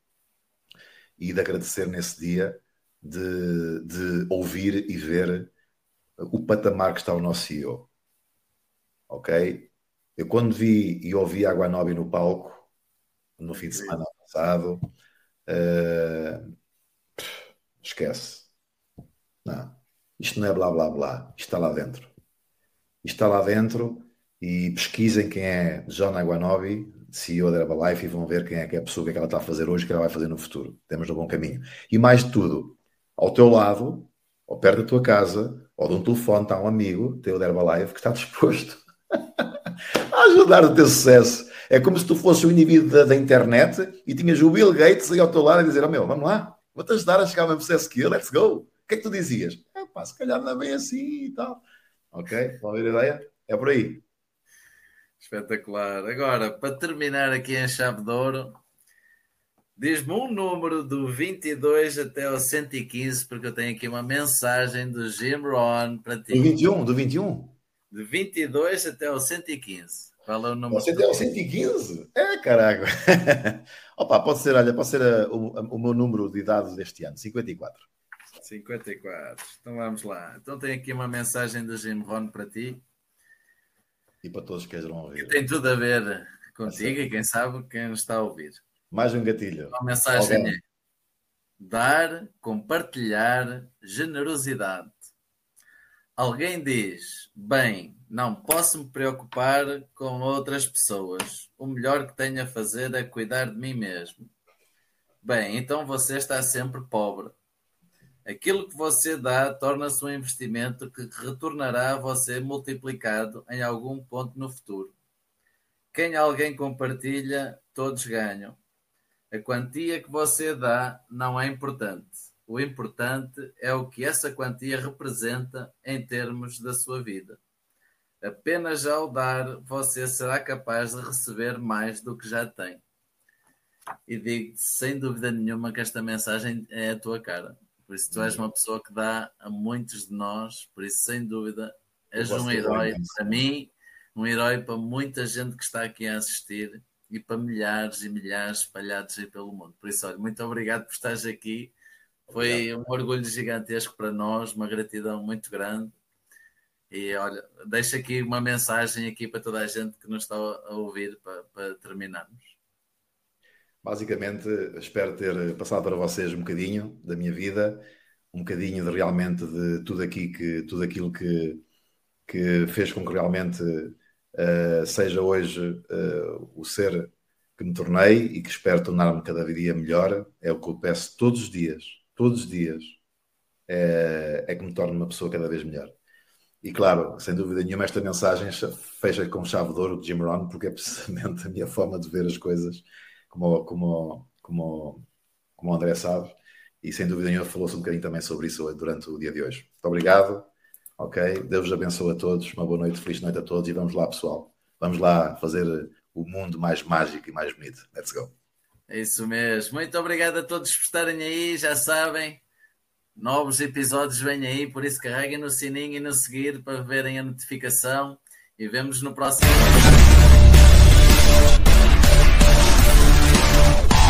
e de agradecer nesse dia, de, de, ouvir e ver o patamar que está o nosso CEO. Ok? Eu quando vi e ouvi a Água Nobre no palco, no fim de semana passado, uh, esquece. Não. Isto não é blá blá blá. Está lá dentro. Está lá dentro e pesquisem quem é John Aguanobi, CEO da Herbalife, e vão ver quem é que é a pessoa que, é que ela está a fazer hoje e que ela vai fazer no futuro. Temos no bom caminho. E mais de tudo, ao teu lado, ou perto da tua casa, ou de um telefone, está um amigo teu da Herbalife que está disposto a ajudar o teu sucesso. É como se tu fosses um indivíduo da, da, internet e tinhas o Bill Gates aí ao teu lado a dizer: oh, meu, vamos lá, vou-te ajudar a chegar ao mesmo sucesso que eu, let's go. O que é que tu dizias? Pá, se calhar não é bem assim e tal. Ok? Vão ver a ideia? É por aí. Espetacular. Agora, para terminar aqui em chave de ouro, diz-me um número do 22 até o 115, porque eu tenho aqui uma mensagem do Jim Ron para ti. Do 21? Do 21? De 22 até o 115. Qual é o número? Você deu 115? É, caraca. Opa, pode ser, olha, pode ser uh, o, o, meu número de idade deste ano, 54. 54. Então vamos lá. Então tem aqui uma mensagem do Jim Ron para ti. E para todos que queiram ouvir. Que tem tudo a ver contigo é e quem sabe quem está a ouvir. Mais um gatilho. A mensagem Alguém. é dar, compartilhar, generosidade. Alguém diz: Bem, não posso me preocupar com outras pessoas. O melhor que tenho a fazer é cuidar de mim mesmo. Bem, então você está sempre pobre. Aquilo que você dá torna-se um investimento que retornará a você multiplicado em algum ponto no futuro. Quem alguém compartilha, todos ganham. A quantia que você dá não é importante. O importante é o que essa quantia representa em termos da sua vida. Apenas ao dar, você será capaz de receber mais do que já tem. E digo sem dúvida nenhuma que esta mensagem é a tua cara. Por isso, tu és uma pessoa que dá a muitos de nós, por isso, sem dúvida, és um herói para mim, um herói para muita gente que está aqui a assistir e para milhares e milhares espalhados aí pelo mundo. Por isso, olha, muito obrigado por estares aqui. Foi um orgulho gigantesco para nós, uma gratidão muito grande. E olha, deixo aqui uma mensagem aqui para toda a gente que nos está a ouvir para, para terminarmos. Basicamente, espero ter passado para vocês um bocadinho da minha vida, um bocadinho de realmente de tudo aqui que tudo aquilo que, que fez com que realmente uh, seja hoje uh, o ser que me tornei e que espero tornar-me cada dia melhor. É o que eu peço todos os dias, todos os dias, é, é que me torne uma pessoa cada vez melhor. E claro, sem dúvida nenhuma, esta mensagem fecha com chave de ouro de Jim Rohn, porque é precisamente a minha forma de ver as coisas como, como, como, como o André sabe, e sem dúvida nenhuma falou-se um bocadinho também sobre isso durante o dia de hoje. Muito obrigado, ok? Deus vos abençoe a todos, uma boa noite, feliz noite a todos e vamos lá, pessoal. Vamos lá fazer o mundo mais mágico e mais bonito. Let's go. É isso mesmo. Muito obrigado a todos por estarem aí, já sabem. Novos episódios vêm aí, por isso carreguem no sininho e no seguir para verem a notificação e vemos no próximo.